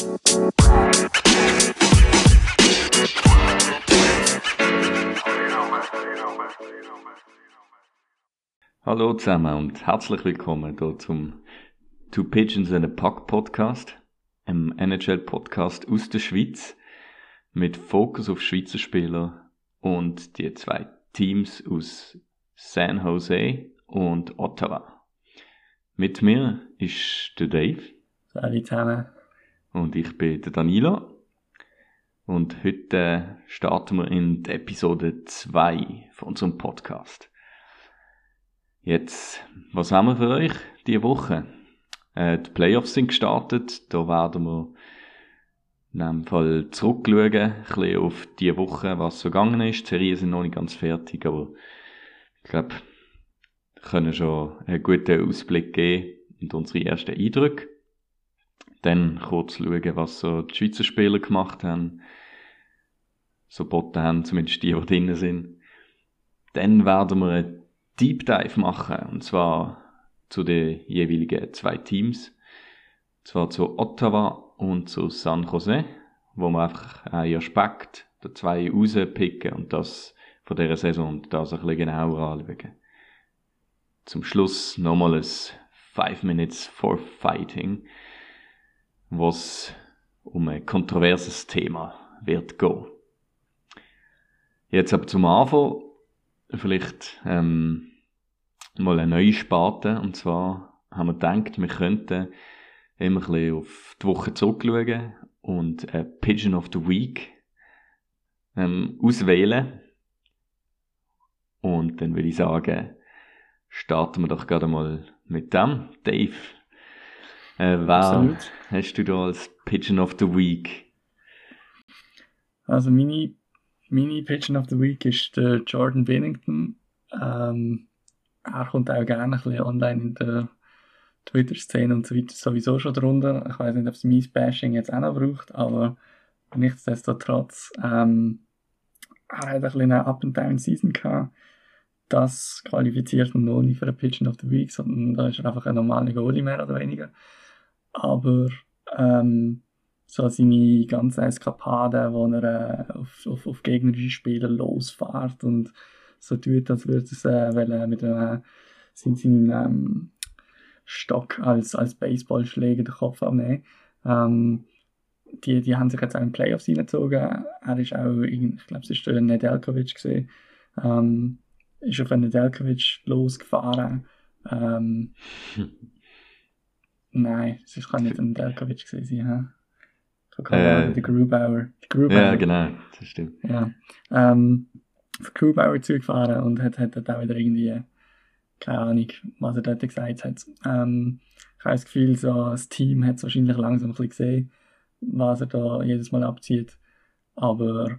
Hallo zusammen und herzlich willkommen hier zum Two Pigeons and a Puck Podcast, einem NHL-Podcast aus der Schweiz mit Fokus auf Schweizer Spieler und die zwei Teams aus San Jose und Ottawa. Mit mir ist der Dave. Salut zusammen. Und ich bin der Danilo. Und heute starten wir in die Episode 2 von unserem Podcast. Jetzt, was haben wir für euch diese Woche? Äh, die Playoffs sind gestartet. Da werden wir in dem Fall zurückschauen, ein bisschen auf die Woche, was so gegangen ist. Die Serien sind noch nicht ganz fertig, aber ich glaube, wir können schon einen guten Ausblick geben und unsere ersten Eindrücke. Dann kurz schauen, was so die Schweizer Spieler gemacht haben. So boten haben, zumindest die, die drinnen sind. Dann werden wir einen Deep Dive machen, und zwar zu den jeweiligen zwei Teams. Und zwar zu Ottawa und zu San Jose, wo wir einfach einen Aspekt der zwei rauspicken und das von dieser Saison und das ein bisschen genauer anschauen. Zum Schluss nochmal ein Five Minutes for Fighting, was um ein kontroverses Thema wird gehen. Jetzt aber zum Anfang vielleicht ähm, mal eine neue Sparte und zwar haben wir gedacht, wir könnten immer ein bisschen auf die Woche zurückschauen und ein Pigeon of the Week ähm, auswählen. Und dann würde ich sagen, starten wir doch gerade mal mit dem. Dave, äh, wer Absolut. hast du da als Pigeon of the Week? Also meine, meine Pigeon of the Week ist der Jordan Bennington. Ähm, er kommt auch gerne ein bisschen online in der Twitter-Szene und so weiter sowieso schon drunter. Ich weiß nicht, ob es mein Bashing jetzt auch noch braucht, aber nichtsdestotrotz, ähm, er hat ein bisschen eine Up-and-Down-Season gehabt. Das qualifiziert ihn noch nicht für ein Pigeon of the Week, sondern da ist er einfach ein normaler Goalie mehr oder weniger. Aber ähm, so seine ganzen Eskapaden, wo er äh, auf, auf, auf gegnerische Spieler losfährt und so tut, als würde es äh, mit einem, sein, sein ähm, Stock als, als Baseballschläger den Kopf abnehmen. Ähm, die, die haben sich jetzt auch in Playoffs reingezogen. Er ist auch, ich glaube, es ist der Nedeljkovic gesehen, ähm, ist auf Nedeljkovic losgefahren. Ähm, nein, es kann nicht ein Nedeljkovic gewesen sein. Ja? Äh, der Grubauer. Grubauer. Ja, genau, das stimmt. Ja. Ähm, auf Grubauer zugefahren und hat, hat, hat auch wieder irgendwie keine Ahnung, was er dort gesagt hat. Ähm, ich habe das Gefühl, so, das Team hat es wahrscheinlich langsam ein bisschen gesehen, was er da jedes Mal abzieht. Aber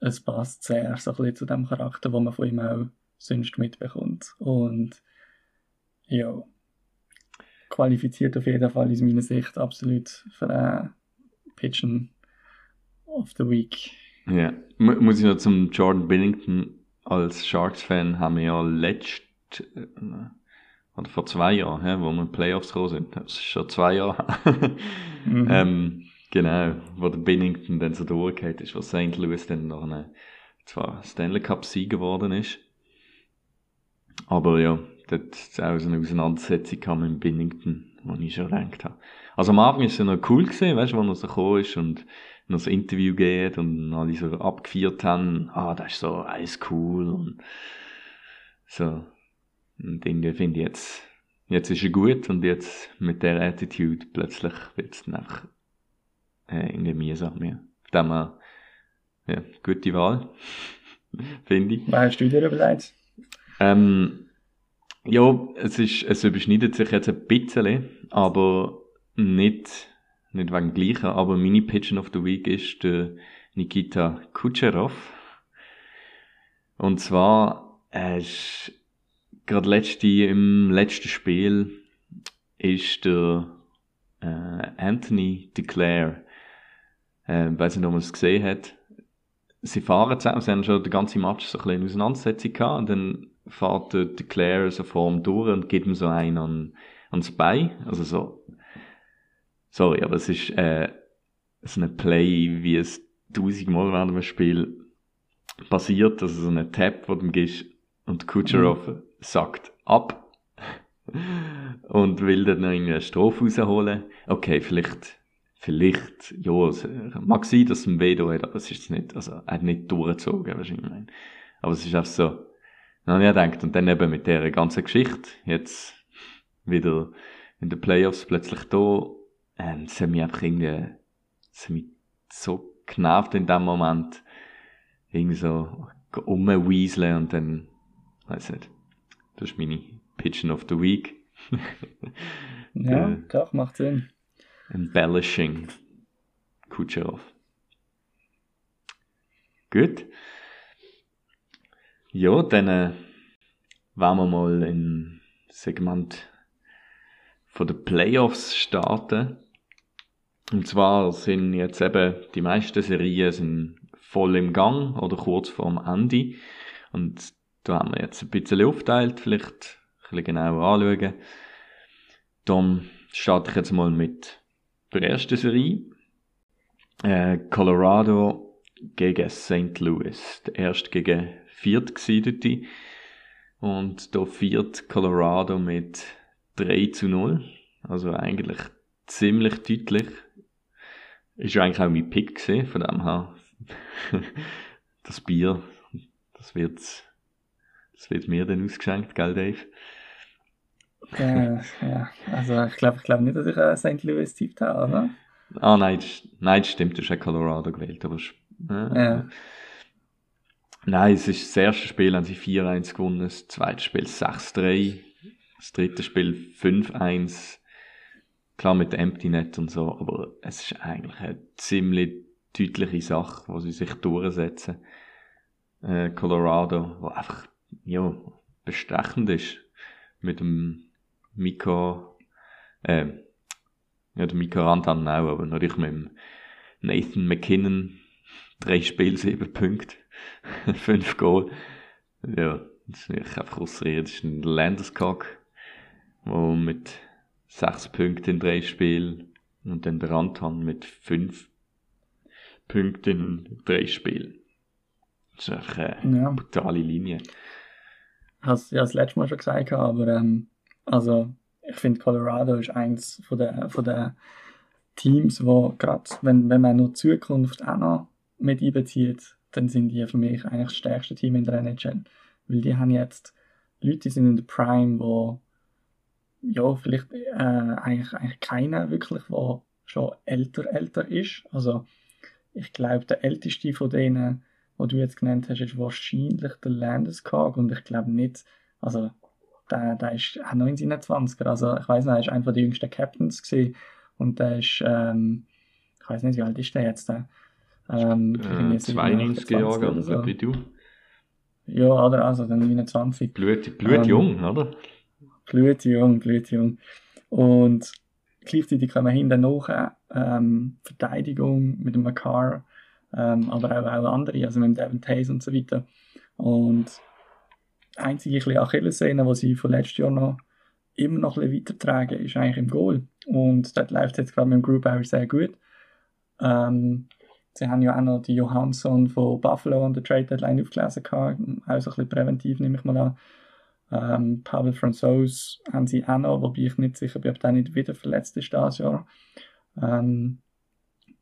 es passt sehr so ein bisschen zu dem Charakter, den man von ihm auch sonst mitbekommt. Und ja, qualifiziert auf jeden Fall aus meiner Sicht absolut für einen Pitchen of the Week. Ja, muss ich noch zum Jordan Billington als Sharks-Fan haben wir ja letzt äh, oder vor zwei Jahren, ja, wo wir in Playoffs gekommen sind. Das ist schon zwei Jahre. mhm. ähm, genau, wo der Bennington dann so durchgeht ist, wo St. Louis dann noch eine, zwar Stanley Cup Sieger geworden ist. Aber ja, dort auch so eine Auseinandersetzung kam mit Bennington, wo ich schon gedacht habe. Also am Anfang ist es ja noch cool gewesen, weißt du, wo er so gekommen ist und noch so Interview geht und alle so abgefeiert haben, ah, das ist so alles cool und so, und irgendwie finde ich jetzt, jetzt ist er gut und jetzt mit der Attitude plötzlich wird es einfach äh, irgendwie mühsam. Ja. Von dem her, ja, gute Wahl, finde ich. Was hast du dir überlegt? Ähm, ja, es, ist, es überschneidet sich jetzt ein bisschen, aber nicht, nicht wegen gleichen, aber meine Pitchen of the Week ist der Nikita Kucherov. Und zwar, er ist gerade letzte, im letzten Spiel ist der äh, Anthony Declare, äh, weiß nicht, ob man es gesehen hat, sie fahren zusammen, sie haben schon den ganzen Match so ein bisschen Auseinandersetzung gehabt und dann fährt der Declare so vor ihm durch und gibt ihm so einen an, ans Bein, also so, sorry, aber es ist äh, so ein Play, wie es tausendmal während dem Spiel passiert, also so ein Tap, wo du gehst und Kucherov mhm. sagt ab und will dann noch eine Strophe rausholen. Okay, vielleicht, vielleicht, ja, es mag sein, dass es ein Veto hat, aber es ist nicht, also, er hat nicht durchgezogen, wahrscheinlich. Aber es ist einfach so, dann habe ich gedacht, und dann eben mit dieser ganzen Geschichte, jetzt wieder in den Playoffs plötzlich da, ähm, es hat mich einfach irgendwie, es hat mich so genervt in dem Moment, irgendwie so umwieseln und dann, weiß nicht, das ist meine Pitchen of the Week. ja, äh, doch, macht Sinn. Embellishing Kucherov. Gut. Ja, dann äh, wollen wir mal im Segment von den Playoffs starten. Und zwar sind jetzt eben die meisten Serien sind voll im Gang oder kurz vorm Ende. Und da haben wir jetzt ein bisschen aufteilt, vielleicht ein bisschen genauer anschauen. Dann starte ich jetzt mal mit der ersten Serie. Äh, Colorado gegen St. Louis. Der erste gegen Viertgesiedete. Und da viert Colorado mit 3 zu 0. Also eigentlich ziemlich deutlich. Ist ja eigentlich auch mein Pick gesehen, von dem her. das Bier, das wird, das wird mir dann ausgeschenkt, gell, Dave? Ja, ja. also ich glaube ich glaub nicht, dass ich einen St. Louis tippt habe, oder? Ah, nein, das, nein, das stimmt, du hast ja Colorado gewählt, aber äh, ja. Nein, es ist das erste Spiel, haben sie 4-1 gewonnen, das zweite Spiel 6-3, das dritte Spiel 5-1 klar mit Empty Net und so, aber es ist eigentlich eine ziemlich deutliche Sache, wo sie sich durchsetzen. Äh, Colorado, wo einfach, ja, bestechend ist. Mit dem Miko, äh, ja, der Miko Rantan auch, aber natürlich mit dem Nathan McKinnon, drei Spiele, sieben Punkte, fünf Goal. Ja, das ist nicht einfach ausreden, das ist ein Landeskog, wo mit sechs Punkte in drei Spielen und dann der Rantan mit fünf Punkten in drei Spielen. Das ist echt eine ja. brutale Linie. Ich habe es ja das letzte Mal schon gesagt, aber ähm, also ich finde Colorado ist eins von der, von der Teams, wo gerade, wenn, wenn man nur die Zukunft auch noch mit einbezieht, dann sind die für mich eigentlich das stärkste Team in der NHL. Weil die haben jetzt Leute, die sind in der Prime, wo ja, vielleicht äh, eigentlich, eigentlich keiner wirklich, der schon älter, älter ist. Also ich glaube, der älteste von denen, wo du jetzt genannt hast, ist wahrscheinlich der Landeskog und ich glaube nicht, also der, ist auch 1920er, also ich weiß nicht, er ist einer der jüngsten Captains gewesen und der ist, ähm, ich weiß nicht, wie alt ist der jetzt? Der, ähm, äh, 92 Jahre, so. wie du. Ja, oder also dann 29. Blut, blutjung, ähm, oder? Blutjung, blutjung. Und gleichzeitig kommen hinten nach ähm, Verteidigung mit dem Makar, ähm, aber auch, auch andere, also mit dem Devin Tays und so weiter. Und einzige Achillessehne, die sie von letztes Jahr noch immer noch ein bisschen weitertragen, ist eigentlich im Goal. Und dort läuft es jetzt gerade mit dem Group auch sehr gut. Ähm, sie haben ja auch noch die Johansson von Buffalo an der Trade Deadline aufgelesen, gehabt, auch so ein bisschen präventiv, nehme ich mal an. Ähm, Pavel Francois haben sie auch noch, wobei ich nicht sicher bin, ob der nicht wieder verletzt ist dieses Jahr. Ähm,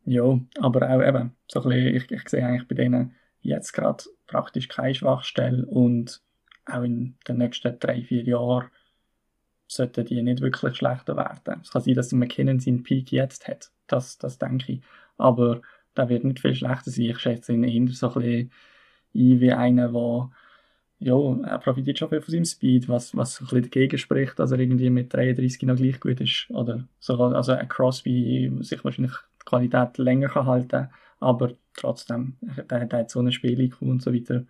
ja, aber auch eben, so ein bisschen, ich, ich sehe eigentlich bei denen jetzt gerade praktisch keine Schwachstelle und auch in den nächsten drei, vier Jahren sollten die nicht wirklich schlechter werden. Es kann sein, dass McKinnon seinen Peak jetzt hat, das, das denke ich. Aber der wird nicht viel schlechter sein. Ich schätze ihn eher so ein bisschen ein wie einer, der ja, er profitiert schon viel von seinem Speed, was, was ein bisschen dagegen spricht, dass er irgendwie mit 33 noch gleich gut ist. Oder so, also ein Crosby sich wahrscheinlich die Qualität länger kann halten aber trotzdem, der, der hat so ein Spiel und so weiter.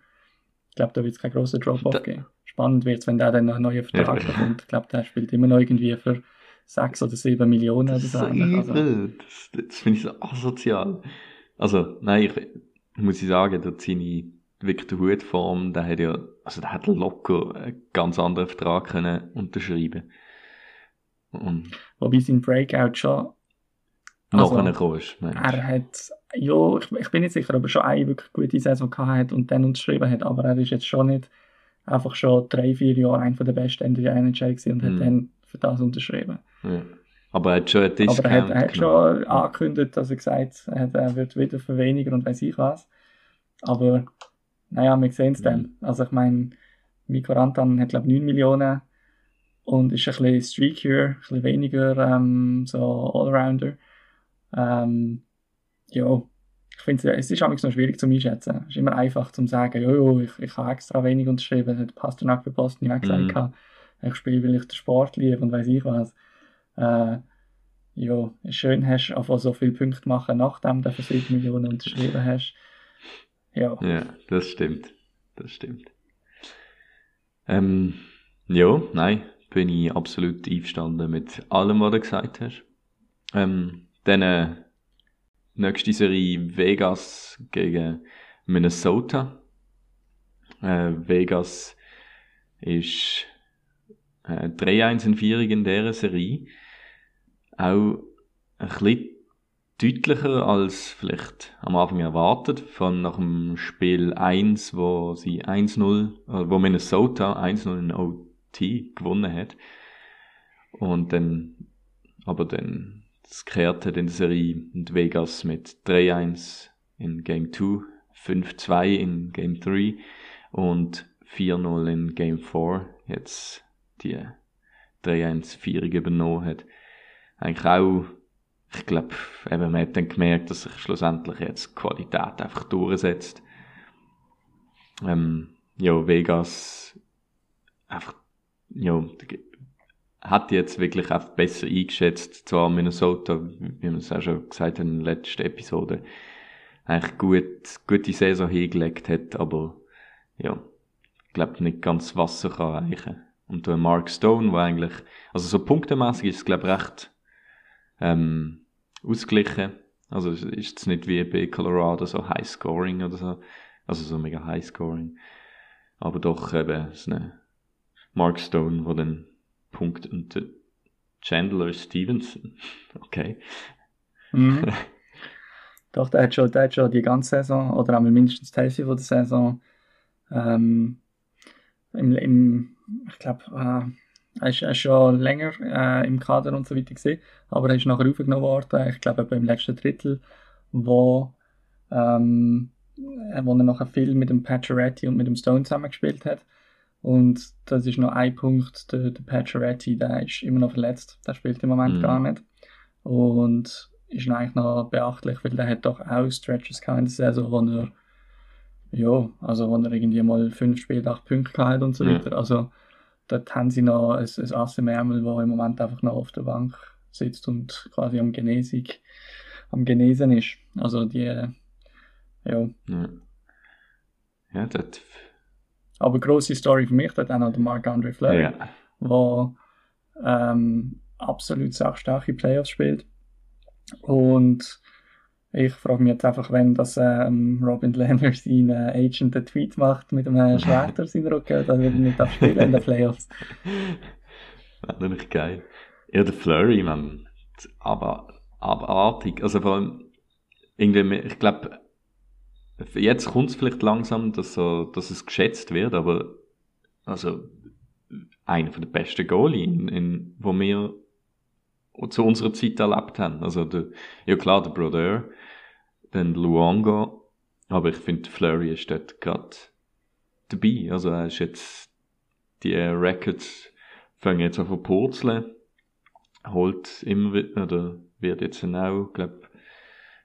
Ich glaube, da wird es keinen grossen Drop-Off geben. Spannend wird es, wenn der dann noch einen neuen Vertrag bekommt. Ich glaube, der spielt immer noch irgendwie für 6 oder 7 Millionen das oder so. Also. Das, das finde ich so asozial. Also, nein, ich, muss ich sagen, ziehe ich wirklich der Hutform, der hat ja, also der hat locker einen ganz anderen Vertrag können unterschreiben. Und Wobei sein Breakout schon also, nachher kommst. Er hat, ja, ich, ich, bin nicht sicher, ob er schon eine wirklich gute Saison gehabt hat und dann unterschrieben hat, aber er ist jetzt schon nicht einfach schon drei, vier Jahre einer der besten in der NHL gewesen und mhm. hat dann für das unterschrieben. Ja. Aber er hat schon einen Discount Aber er hat, er hat schon angekündigt, dass er gesagt hat, er wird wieder für weniger und weiß ich was. Aber naja, wir sehen es mhm. dann. Also ich meine, Mikko Rantan hat glaube ich 9 Millionen und ist ein bisschen streakier, ein bisschen weniger ähm, so Allrounder. Ähm, ja, ich finde, es ist auch noch schwierig zu einschätzen. Es ist immer einfach zu sagen, jo, ich, ich habe extra wenig unterschrieben, das hat Pasternak für Boston auch gesagt, mhm. ich spiele, weil ich den Sport liebe und weiß ich was. Äh, ja, schön, hast einfach so viele Punkte machen, nachdem du für 7 Millionen unterschrieben hast. Ja. Ja, das stimmt. Das stimmt. Ähm, ja, nein, bin ich absolut einverstanden mit allem, was du gesagt hast. Ähm, dann äh, nächste Serie Vegas gegen Minnesota. Äh, Vegas ist äh, 3-1 in Vierig in dieser Serie. Auch ein bisschen deutlicher als vielleicht am Anfang erwartet, von nach dem Spiel 1, wo sie 1-0, äh, wo Minnesota 1-0 in OT gewonnen hat. Und dann, aber dann das kehrt hat in der Serie und Vegas mit 3-1 in Game 2, 5-2 in Game 3 und 4-0 in Game 4 jetzt die 3-1-Vierung übernommen hat. Eigentlich auch ich glaube, eben, man hat dann gemerkt, dass sich schlussendlich jetzt Qualität einfach durchsetzt. Ähm, ja, Vegas einfach, ja, hat jetzt wirklich einfach besser eingeschätzt, zwar Minnesota, wie wir es auch schon gesagt haben in der letzten Episode, eigentlich gut, gute Saison hingelegt hat, aber ja, ich glaube nicht ganz Wasser kann erreichen. Und der Mark Stone, der eigentlich, also so punktemäßig ist es glaube ich recht ähm, ausgeglichen. Also ist es nicht wie bei Colorado so High Scoring oder so. Also so mega High Scoring. Aber doch eben so eine Mark Stone, wo dann Punkt und Chandler Stevenson. Okay. Mhm. doch, der hat, schon, der hat schon die ganze Saison, oder auch mindestens die Hälfte von der Saison, ähm, im, im ich glaube, äh, er ist, er ist schon länger äh, im Kader und so weiter gesehen, aber er ist nachher aufgenommen worden, ich glaube beim letzten Drittel, wo, ähm, wo er nachher viel mit dem Pacioretty und mit dem Stone zusammengespielt hat. Und das ist noch ein Punkt, der, der Pacioretty, der ist immer noch verletzt, der spielt im Moment mhm. gar nicht. Und ist eigentlich noch beachtlich, weil der hat doch auch Stretches gehabt in der Saison, wo er ja, also wo er irgendwie mal fünf Spiele, acht Punkte gehabt und so weiter. Also dort haben sie noch ein, ein Ass im Ärmel, das im Moment einfach noch auf der Bank sitzt und quasi am Genesung, am Genesen ist. Also die, ja. Ja, ja das... Aber grosse Story für mich, dort auch noch der Marc-André Fleury, ja. der ähm, absolut starke Playoffs spielt. Und ich frage mich jetzt einfach, wenn das ähm, Robin Lehner sein äh, Agent einen Tweet macht mit einem Schwert auf seinen Rücken, dann wird er nicht abspielen in den Playoffs. Natürlich geil. Ja, der Flurry, man, aber abartig. Also vor allem, irgendwie, ich glaube, jetzt kommt es vielleicht langsam, dass, so, dass es geschätzt wird, aber also einer der besten Goalie, in, in, wo wir zu unserer Zeit erlebt haben. Also der, ja klar, der Brodeur, dann Luongo, aber ich finde, Flurry ist dort gerade dabei. Also er ist jetzt, die Records fangen jetzt an zu purzeln, holt immer wieder, oder wird jetzt auch, glaube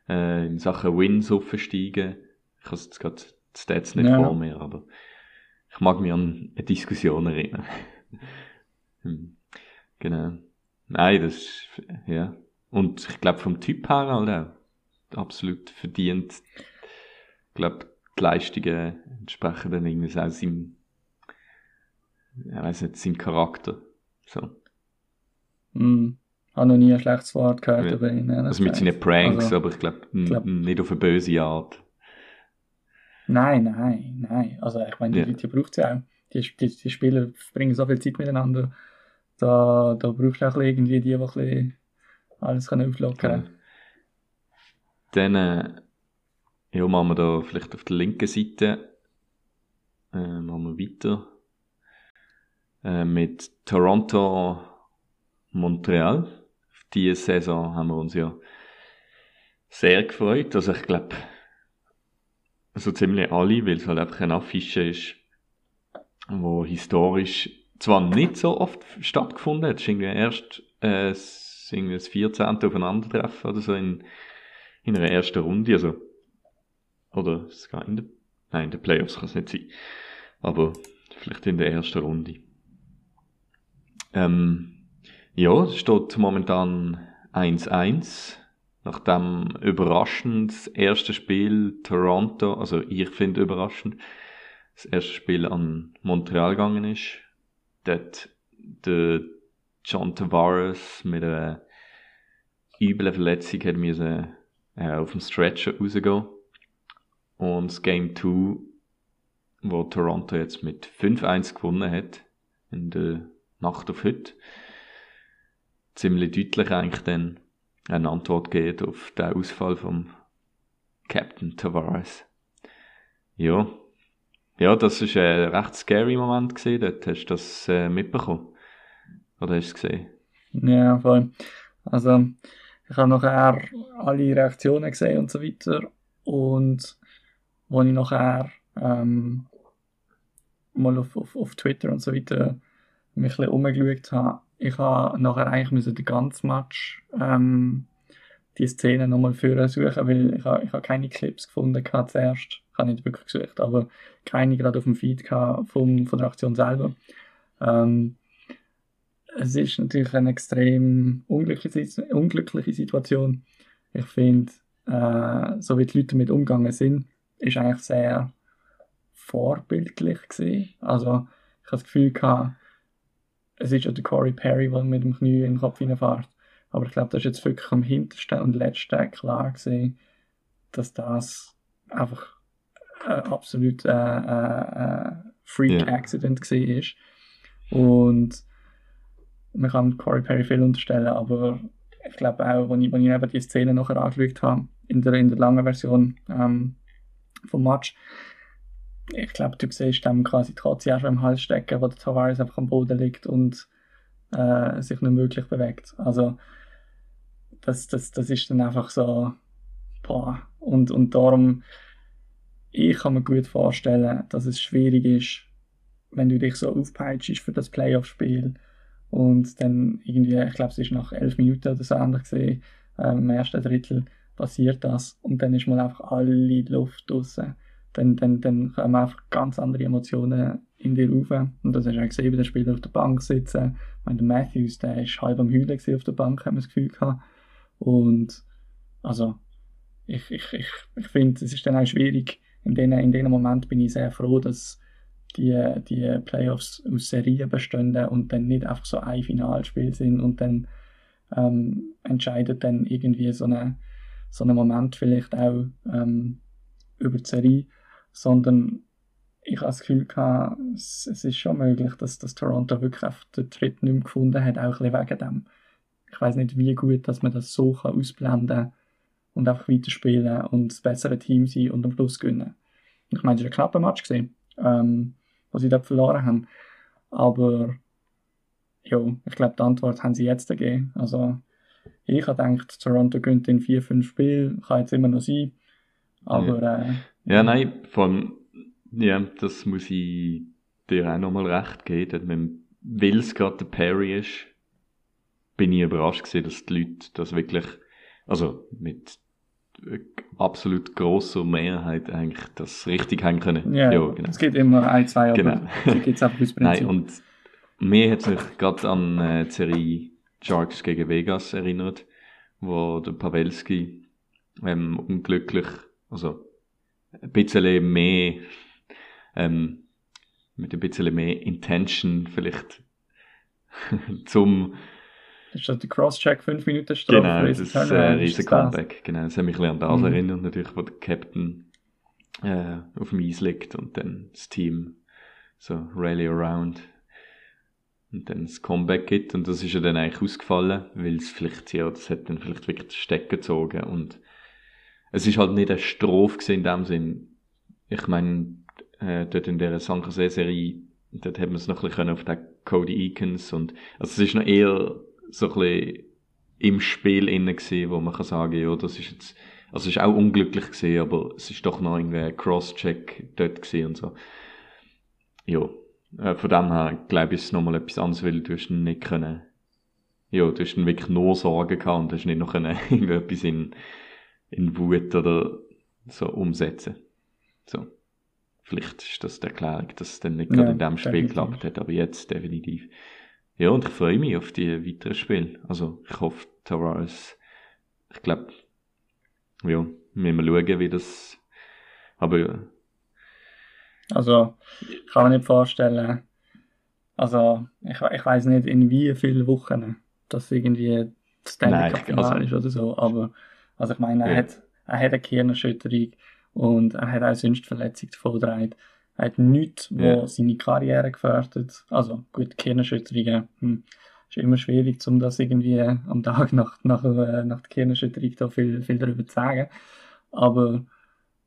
äh, in Sachen Wins aufsteigen. Ich habe jetzt gerade die Stats nicht ja. vor mir, aber ich mag mich an eine Diskussion erinnern. Hm. genau. Nein, das ist, ja. Und ich glaube vom Typ her halt auch absolut verdient. Ich glaube, die Leistungen entsprechen dann irgendwie auch seinem, ich weiß nicht, seinem Charakter. So. Mm. Habe noch nie ein schlechtes Wort gehört ja. über ihn. Also mit seinen Pranks, also, aber ich glaube, glaub, nicht auf eine böse Art. Nein, nein, nein. Also ich meine, die ja. Leute braucht es ja auch. Die, die, die Spieler verbringen so viel Zeit miteinander. Da, da brauchst du auch irgendwie die, die ein bisschen alles auflockern können. Dann äh, ja, machen wir da vielleicht auf der linken Seite äh, machen wir weiter äh, mit Toronto Montreal. Auf diese Saison haben wir uns ja sehr gefreut. Also ich glaube, so ziemlich alle, weil es halt einfach eine Affische ist, wo historisch zwar nicht so oft stattgefunden hat, es ist irgendwie erst äh, das 14. Aufeinandertreffen oder so in, in einer ersten Runde, also oder sogar in der, nein, in den Playoffs kann es nicht sein, aber vielleicht in der ersten Runde. Ähm, ja, es steht momentan 1-1 nach dem überraschend erste Spiel Toronto, also ich finde überraschend, das erste Spiel an Montreal gegangen ist, dort der John Tavares mit einer üblen Verletzung hat müssen äh, auf dem Stretcher rausgehen. Und das Game 2, wo Toronto jetzt mit 5-1 gewonnen hat, in der Nacht auf heute, ziemlich deutlich eigentlich dann eine Antwort geht auf den Ausfall vom Captain Tavares. Ja. Ja, das ist ein recht scary Moment gesehen. Dort hast du das äh, mitbekommen. Oder hast du es gesehen? Ja, voll. Also, ich habe nachher alle Reaktionen gesehen und so weiter. Und als ich nachher ähm, mal auf, auf, auf Twitter und so weiter mich ein bisschen umgeschaut habe, ich habe nachher eigentlich müssen den ganzen Match ähm, die Szene nochmal für suchen, weil ich habe, ich habe keine Clips gefunden gehabt zuerst. Ich habe nicht wirklich gesucht, aber keine gerade auf dem Feed vom, von der Aktion selber. Ähm, es ist natürlich eine extrem unglückliche, unglückliche Situation. Ich finde, äh, so wie die Leute damit umgegangen sind, ist eigentlich sehr vorbildlich gewesen. Also ich habe das Gefühl gehabt, es ist ja der Corey Perry, der mit dem Knie in den Kopf hineinfährt. Aber ich glaube, das ist jetzt wirklich am hintersten und letzten klar gesehen, dass das einfach ein absolut äh, äh, Freak-Accident yeah. war. Und man kann Corey Perry viel unterstellen, aber ich glaube auch, als ich, als ich eben die Szene nachher angeschaut habe, in der, in der langen Version ähm, vom Match, ich glaube, du siehst dann quasi trotzdem auch schon im Hals stecken, wo der Tavares einfach am Boden liegt und äh, sich nicht möglich bewegt. Also, das, das, das ist dann einfach so, boah. Und, und darum, ich kann mir gut vorstellen, dass es schwierig ist, wenn du dich so aufpeitschst für das Playoff-Spiel und dann irgendwie, ich glaube, es ist nach elf Minuten oder so anders gesehen, äh, im ersten Drittel passiert das und dann ist mal einfach alle Luft draußen dann, dann, dann kommen einfach ganz andere Emotionen in dir rauf. Und das hast du auch gesehen, wie der Spieler auf der Bank sitzen. Ich meine, der Matthews, der ist halb am Heulen auf der Bank, haben wir das Gefühl gehabt. Und, also, ich, ich, ich, ich finde, es ist dann auch schwierig. In diesem in den Moment bin ich sehr froh, dass die, die Playoffs aus Serien bestehen und dann nicht einfach so ein Finalspiel sind und dann ähm, entscheidet dann irgendwie so ein so Moment vielleicht auch ähm, über die Serie sondern ich habe das Gefühl gehabt, es, es ist schon möglich, dass, dass Toronto wirklich auf den Tritt nicht mehr gefunden hat, auch ein wegen dem. Ich weiß nicht, wie gut, dass man das so kann ausblenden kann und einfach weiterspielen und das bessere Team sein und am Schluss gewinnen. Ich meine, es war ein knapper Match, gewesen, ähm, was sie dort verloren haben. Aber ja, ich glaube, die Antwort haben sie jetzt gegeben. Also, ich habe gedacht, Toronto gönnt in vier, fünf Spielen, kann jetzt immer noch sein. Aber äh, ja, nein, vor allem, ja, das muss ich dir auch nochmal recht geben. Weil es gerade der Perry ist, bin ich überrascht gewesen, dass die Leute das wirklich, also mit absolut grosser Mehrheit eigentlich das richtig haben können. Ja, ja genau. es geht immer ein, zwei, aber genau. geht es einfach ins Prinzip. Nein, und mir hat mich gerade an äh, die Serie Sharks gegen Vegas erinnert, wo der Pavelski ähm, unglücklich, also ein bisschen mehr, ähm, mit ein bisschen mehr Intention vielleicht zum das ist der Crosscheck 5 Minuten Strafe. Genau, das ist ein äh, riesen Comeback. Genau, das hat mich ein an das mhm. erinnert, natürlich, wo der Captain äh, auf dem Eis liegt und dann das Team so rally around und dann das Comeback gibt und das ist ja dann eigentlich ausgefallen, weil es vielleicht, ja, das hat dann vielleicht wirklich den Stecker gezogen und es ist halt nicht eine Strophe in dem Sinn. Ich meine, äh, dort in der Sankersee-Serie, dort hat man es noch ein bisschen auf den Cody Eakins und, also es ist noch eher so ein bisschen im Spiel innen gewesen, wo man kann sagen, ja, das ist jetzt, also es ist auch unglücklich gewesen, aber es ist doch noch irgendwie ein Cross-Check dort gewesen und so. Ja, äh, von dem her glaube ich, ist es nochmal etwas anderes, weil du hast nicht können, ja, du hast wirklich nur Sorgen gehabt und hast nicht noch können, irgendetwas in, in Wut oder so umsetzen. So. Vielleicht ist das die Erklärung, dass es dann nicht gerade in dem Spiel definitiv. geklappt hat, aber jetzt definitiv. Ja, und ich freue mich auf die weiteren Spiele. Also, ich hoffe, Tavares, ich glaube, ja, müssen wir schauen, wie das, aber ja. Also, ich kann mir nicht vorstellen, also, ich, ich weiß nicht, in wie vielen Wochen das irgendwie Stanley Cup Finale also, ist oder so, aber, also ich meine, er ja. hat, er hat eine Gehirnerschütterung und er hat auch sonst Verletzungen davon hat nichts, wo yeah. seine Karriere gefährdet. Also gut, Gehirnerschütterungen hm, ist immer schwierig, um das irgendwie am Tag nach, nach, äh, nach der Gehirnerschütterung da viel, viel darüber zu sagen. Aber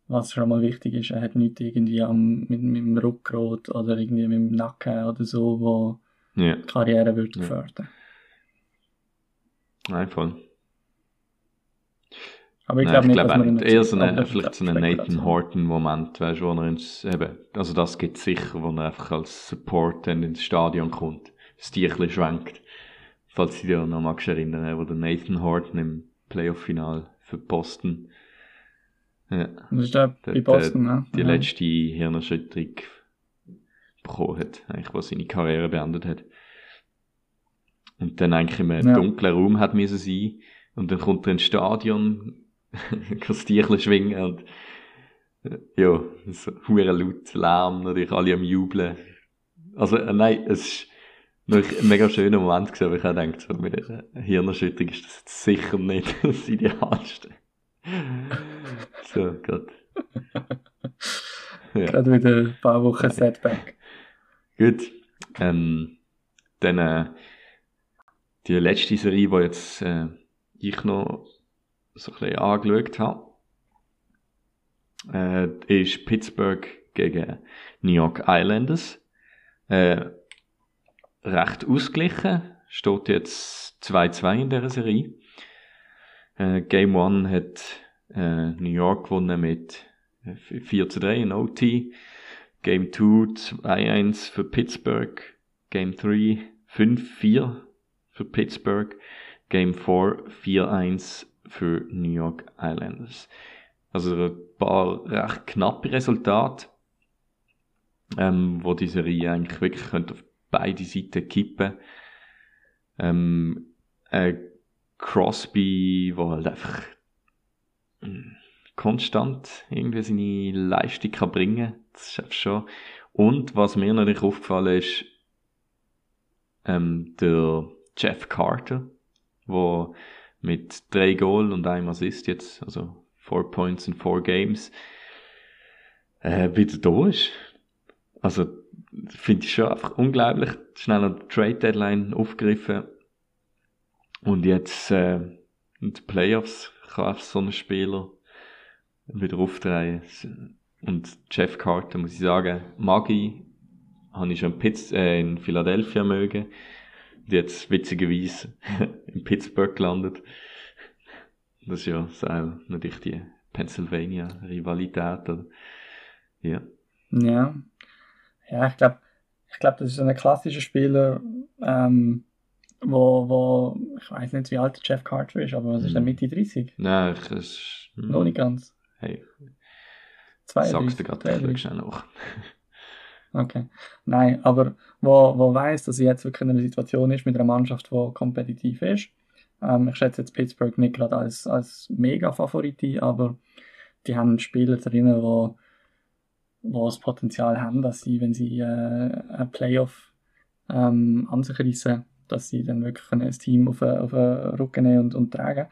was schon mal wichtig ist, er hat nichts irgendwie am, mit, mit dem Rückgrat oder irgendwie mit dem Nacken oder so, wo yeah. die Karriere wird yeah. gefährden. Nein, voll. Aber ich glaube nicht, glaub dass man eher so einen, vielleicht so einen Nathan Horton-Moment, weißt du, wo er ins, eben, also das gibt es sicher, wo er einfach als Support dann ins Stadion kommt, das Tierchen schwenkt. Falls du dich noch magst erinnern, wo der Nathan Horton im Playoff-Final für Boston, ja, das ist der bei Boston, ne? Die ja. letzte Hirnerschütterung bekommen hat, eigentlich, was seine Karriere beendet hat. Und dann eigentlich im ja. dunklen Raum hat müssen sein, und dann kommt er ins Stadion, das Tierchen schwingen und ja, so hure laut Lärm, natürlich alle am Jubeln. Also, äh, nein, es ist noch ein mega schöner Moment gewesen, aber ich habe gedacht, so mit der Hirnerschütterung ist das jetzt sicher nicht das Idealste. so, Gott. Ja. Gerade wieder ein paar Wochen Setback. Gut. Ähm, dann äh, die letzte Serie, die jetzt äh, ich noch so ein bisschen angeschaut habe, äh, ist Pittsburgh gegen New York Islanders. Äh, recht ausgeglichen. Steht jetzt 2-2 in dieser Serie. Äh, Game 1 hat äh, New York gewonnen mit 4 zu 3 in OT. Game 2 2-1 für Pittsburgh. Game 3 5-4 für Pittsburgh. Game 4 4-1 für New York Islanders. Also ein paar recht knappe Resultate, ähm, wo die Serie eigentlich wirklich auf beide Seiten kippen. Ähm, äh, Crosby, wo halt einfach hm, konstant irgendwie seine Leistung kann bringen. Das ist schon. Und was mir natürlich aufgefallen ist, ähm, der Jeff Carter, wo mit drei Goal und einem Assist jetzt, also four Points in four Games, äh, wieder da ist. Also, finde ich schon einfach unglaublich. Schnell an Trade Deadline aufgegriffen. Und jetzt, äh, in den Playoffs kann so ein Spieler wieder aufdrehen. Und Jeff Carter, muss ich sagen, Magi, habe ich schon in, Pitts, äh, in Philadelphia mögen jetzt witzigerweise in Pittsburgh gelandet. Das ist ja so natürlich die Pennsylvania-Rivalität. Ja. Ja. Ja, ich glaube, ich glaube, das ist ein klassischer Spieler, ähm, wo, wo, ich weiß nicht, wie alt Jeff Carter ist, aber was ist der hm. Mitte 30? Nein, ich ist. Hm. Noch nicht ganz. Hey. 32, Sagst du gerade, ich schnell noch. Okay. Nein, aber wo, wo weiß, dass er jetzt wirklich in einer Situation ist mit einer Mannschaft, die kompetitiv ist. Ähm, ich schätze jetzt Pittsburgh nicht gerade als, als Mega-Favorite, aber die haben Spieler drinnen, wo, wo das Potenzial haben, dass sie, wenn sie äh, ein Playoff ähm, an sich reissen, dass sie dann wirklich ein Team auf, auf den Rücken nehmen und, und tragen.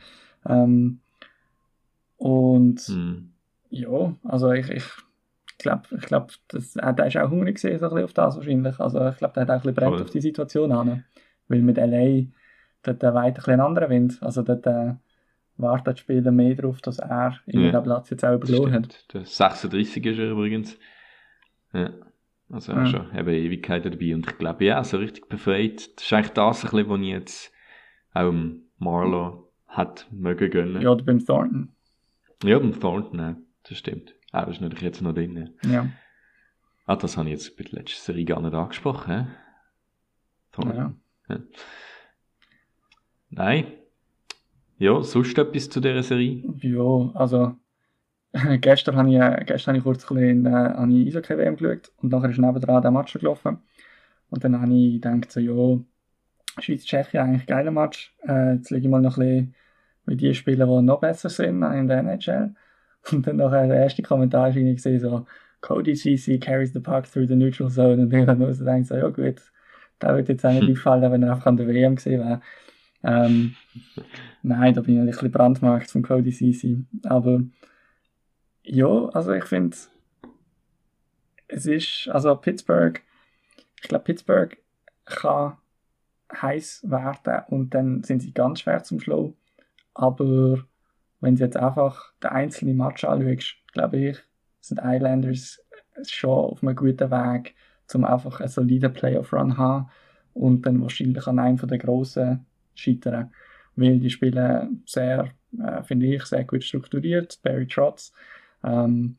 Ähm, und hm. ja, also ich, ich ich glaube, ich glaub, das, äh, der ist auch hungrig gesehen, so ein bisschen auf das wahrscheinlich. Also ich glaube, der hat auch ein bisschen brennt auf die Situation an. Weil mit LA, dort weiter ein, ein anderer Wind. Also dort, äh, warten die Spieler mehr darauf, dass er in Ja. den Platz jetzt auch überlassen hat. Der 36 ist er übrigens. Ja. Also auch Ja. schon eben Ewigkeiten dabei. Und ich glaube, ja, so richtig befreit. Das ist eigentlich das, ein bisschen, was ich jetzt auch Marlow hat mögen gönnen. Ja, oder beim Thornton. Ja, beim Thornton, ja. Das stimmt. Das ist natürlich jetzt noch drin. Ja. Ah, das habe ich jetzt bei der letzten Serie gar nicht angesprochen, hä? Thornton. ja. Nein. Ja, sonst etwas zu dieser Serie? Ja, also gestern habe ich, äh, gestern habe ich kurz ein bisschen, äh, ich Eishockey-WM geschaut und nachher ist nebendran der Match gelaufen. Und dann habe ich gedacht, so, ja, Schweiz-Tschechien eigentlich ein geiler Match. Äh, jetzt schaue ich mal noch ein bisschen, wie die spielen, die noch besser sind in der NHL. Und dann nachher der erste Kommentar ist irgendwie gesehen, so, Cody CC carries the puck through the neutral zone. Und ich habe nur so gedacht, so, ja gut, der wird jetzt auch nicht auffallen, wenn er einfach an der WM gesehen wäre. Ähm, nein, da bin ich ein bisschen brandmarkt von Cody CC. Aber ja, also ich finde, es ist, also Pittsburgh, ich glaube, Pittsburgh kann heiß werden und dann sind sie ganz schwer zum Schluss. Aber wenn du jetzt einfach den einzelnen Match anschaust, glaube ich, sind Islanders schon auf einem guten Weg, um einfach einen soliden Playoff-Run zu haben und dann wahrscheinlich an einem der grossen scheitern. Weil die spielen sehr, äh, finde ich, sehr gut strukturiert, Barry Trotz. Ähm,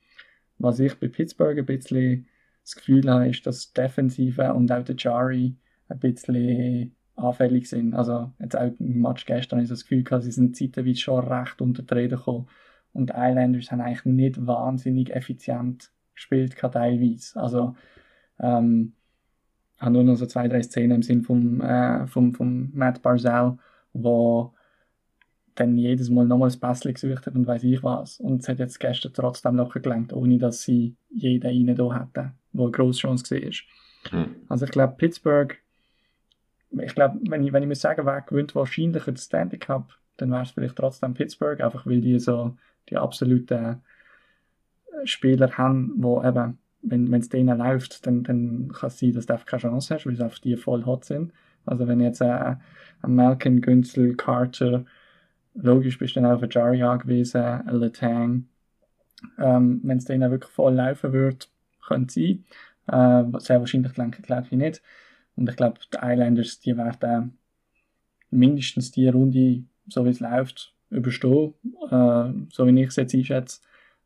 was ich bei Pittsburgh ein bisschen das Gefühl habe, ist, dass Defensive und auch der Jari ein bisschen anfällig sind. Also jetzt auch im Match gestern habe ich das Gefühl gehabt, sie sind zeitweise schon recht unter die Räder gekommen. Und die Islanders haben eigentlich nicht wahnsinnig effizient gespielt, teilweise. Also ähm, habe nur noch so zwei, drei Szenen im Sinn vom, äh, vom, vom Matt Barzell, wo dann jedes Mal nochmal das Pässchen gesucht hat und weiß ich was. Und es hat jetzt gestern trotzdem locker gelangt, ohne dass sie jeden rein da hatten, wo eine grosse Chance war. Hm. Also ich glaube, Pittsburgh, ich glaube, wenn ich, wenn ich mir sagen wer gewinnt wahrscheinlich den Stanley Cup, dann wäre es vielleicht trotzdem Pittsburgh, einfach weil die so die absoluten Spieler haben, wo eben, wenn es denen läuft, dann, dann kann es sein, dass du einfach keine Chance hast, weil sie einfach die voll hot sind. Also wenn jetzt äh, ein Malkin, Günzel, Carter, logisch bist du dann auch auf Jari angewiesen, ein Letang. Ähm, wenn es denen wirklich voll laufen würde, könnte es sein. Äh, sehr wahrscheinlich denke ich nicht. Und ich glaube, die Islanders, die werden mindestens die Runde, so wie es läuft, überstehen. Äh, so wie ich es jetzt einschätze.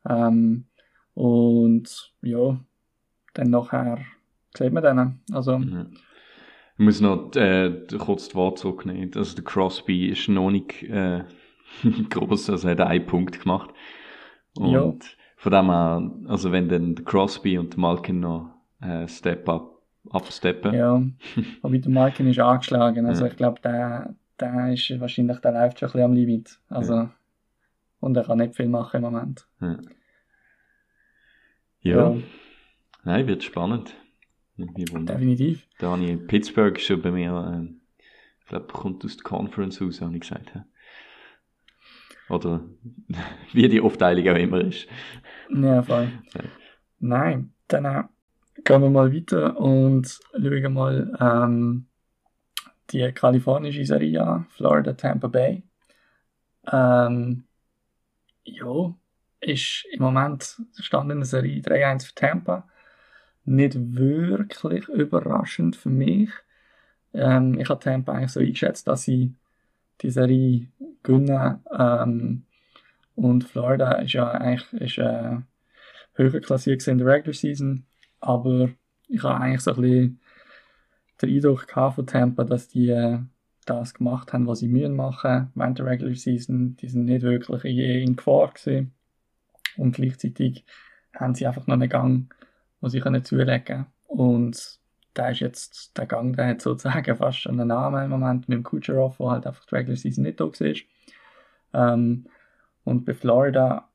Ähm, und ja, dann nachher sieht man dann. Also, Mhm. Ich muss noch äh, kurz das Wort zurücknehmen. Also der Crosby ist noch nicht äh, groß, also er hat einen Punkt gemacht. Und Ja. von dem her, also wenn dann der Crosby und der Malkin noch äh, Step up absteppen. ja. Aber der Malkin ist angeschlagen. Also Ja. ich glaube, der, der ist wahrscheinlich, der läuft schon ein bisschen am Limit. Also, und er kann nicht viel machen im Moment. Ja. Ja. Ja. Nein, wird spannend. Definitiv. Da habe ich Pittsburgh schon bei mir, ähm, ich glaube, kommt aus der Conference raus, habe ich gesagt. ja. Oder wie die Aufteilung auch immer ist. Ja, voll. Ja. Nein, dann äh, gehen wir mal weiter und schauen mal ähm, die kalifornische Serie an, Florida Tampa Bay. Ähm, ja, ist im Moment stand in der Serie 3-1 für Tampa. Nicht wirklich überraschend für mich. Ähm, ich habe Tampa eigentlich so eingeschätzt, dass sie die Serie gewinnen. Ähm, und Florida ist ja eigentlich ist, äh, höher klassiert in der Regular Season. Aber ich habe eigentlich so ein bisschen den Eindruck von Tampa, dass die äh, das gemacht haben, was sie müssen machen während der Regular Season. Die sind nicht wirklich je in Gefahr gewesen. Und gleichzeitig haben sie einfach noch einen Gang, wo sie können zulegen können. Und der ist jetzt, der Gang, der hat sozusagen fast schon einen Namen im Moment mit dem Kucherov, wo halt einfach die Regular Season nicht da war. Ähm, und bei Florida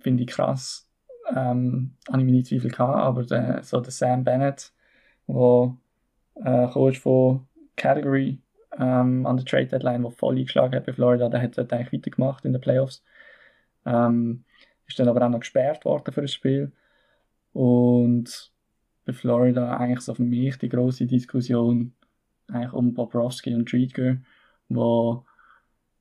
finde ich krass, ähm, habe ich nicht Zweifel gehabt, aber der, so der Sam Bennett, der äh, Coach von Category ähm, an der Trade Deadline, der voll eingeschlagen hat bei Florida, der hat dort eigentlich weitergemacht in den Playoffs. Ähm, ist dann aber auch noch gesperrt worden für das Spiel. Und bei Florida eigentlich so für mich die große Diskussion eigentlich um Bobrovsky und Driedger, wo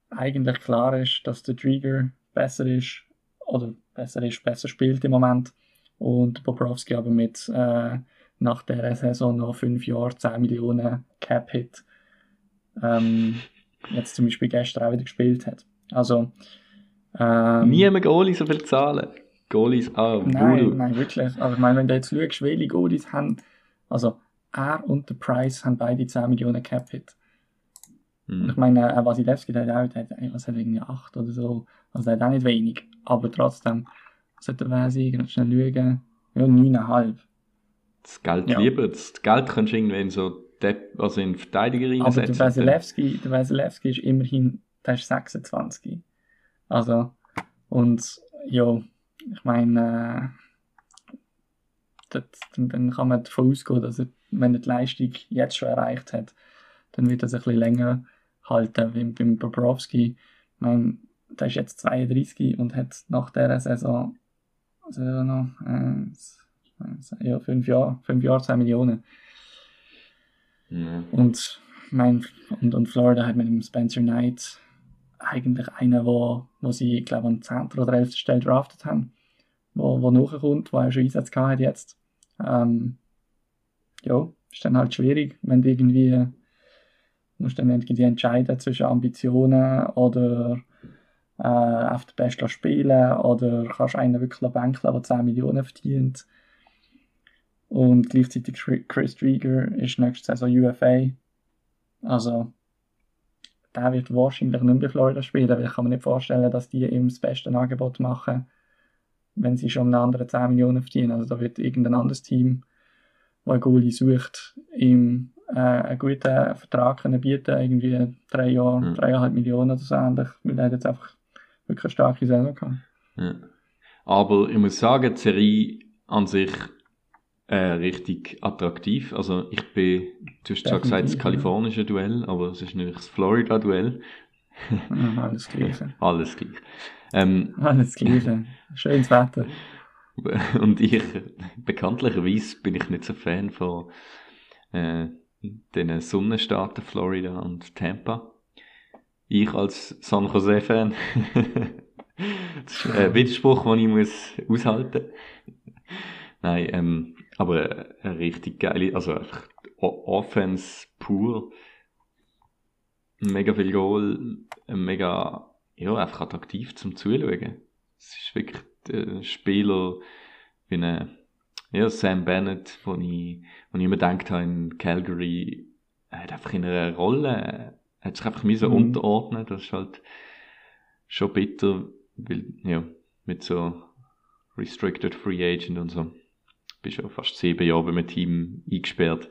eigentlich klar ist, dass der Trigger besser ist oder besser ist, besser spielt im Moment und Bobrovski aber mit äh, nach der Saison noch fünf Jahre 10 Millionen Cap-Hit ähm, jetzt zum Beispiel gestern auch wieder gespielt hat. Also ähm, Nie mehr Goalies so viel zahlen. Goalies auch. Nein, Voodoo. nein, wirklich. Aber ich meine, wenn du jetzt schaust, welche Goalies haben, also er und der Price haben beide 10 Millionen Cap-Hit. Hm. Ich meine, äh, Wasilewski, der hat auch, der hat, was hat irgendwie 8 oder so. Also hat auch nicht wenig. Aber trotzdem, sollte wer sein, schnell schauen. Ja, 9,5. Das Geld ja. lieber. Das Geld kannst du irgendwie so Depp, also in Verteidiger reinsetzen. Aber der Wasilewski ist immerhin, der ist 26. Also, und ja, ich meine, äh, dann kann man davon ausgehen, dass er, wenn er die Leistung jetzt schon erreicht hat, dann wird er sich ein bisschen länger halten, wie beim Bobrovski. Ich meine, der ist jetzt 32 und hat nach dieser Saison also noch äh, ja, fünf Jahre, fünf Jahre, zwei Millionen. Ja. Und, mein, und, und Florida hat mit dem Spencer Knight eigentlich einen, wo, wo sie, glaube an 10. oder 11. Stelle draftet haben, wo, wo nachkommt, wo er schon Einsatz hat jetzt. Ähm, ja, ist dann halt schwierig, wenn du irgendwie musst dann irgendwie entscheiden zwischen Ambitionen oder äh, auf der Besten spielen oder kannst einen wirklich bänkeln, der 10 Millionen verdient. Und gleichzeitig Chris Drieger ist nächste Saison UFA. Also der wird wahrscheinlich nicht bei Florida spielen, weil ich kann mir nicht vorstellen, dass die ihm das beste Angebot machen, wenn sie schon eine andere 10 Millionen verdienen. Also da wird irgendein anderes Team, das einen Goalie sucht, ihm äh, einen guten Vertrag können bieten, irgendwie drei Jahre, mhm. dreieinhalb Millionen oder so ähnlich, weil er jetzt einfach wirklich starke Saison gehabt. Ja. Aber ich muss sagen, die Serie an sich äh, richtig attraktiv. Also ich bin, du hast zwar gesagt, das kalifornische Duell, aber es ist natürlich das Florida-Duell. alles Gleiche. alles gleich. Ähm, alles Gleiche. Schönes Wetter. Und ich, bekanntlicherweise bin ich nicht so Fan von äh, den Sonnenstaaten Florida und Tampa. Ich als San Jose-Fan. das ist ein Widerspruch, den ich muss aushalten muss. Nein, ähm, aber eine richtig geile, also einfach Offense pur. Mega viel Goal, mega, ja, einfach attraktiv zum Zuschauen. Es ist wirklich ein Spieler wie eine, ja, Sam Bennett, wo ich, wo ich immer gedacht habe, in Calgary, er hat einfach in einer Rolle, hat sich einfach müssen mhm. unterordnen, das ist halt schon bitter, weil, ja, mit so Restricted Free Agent und so bist ja fast sieben Jahre bei einem Team eingesperrt.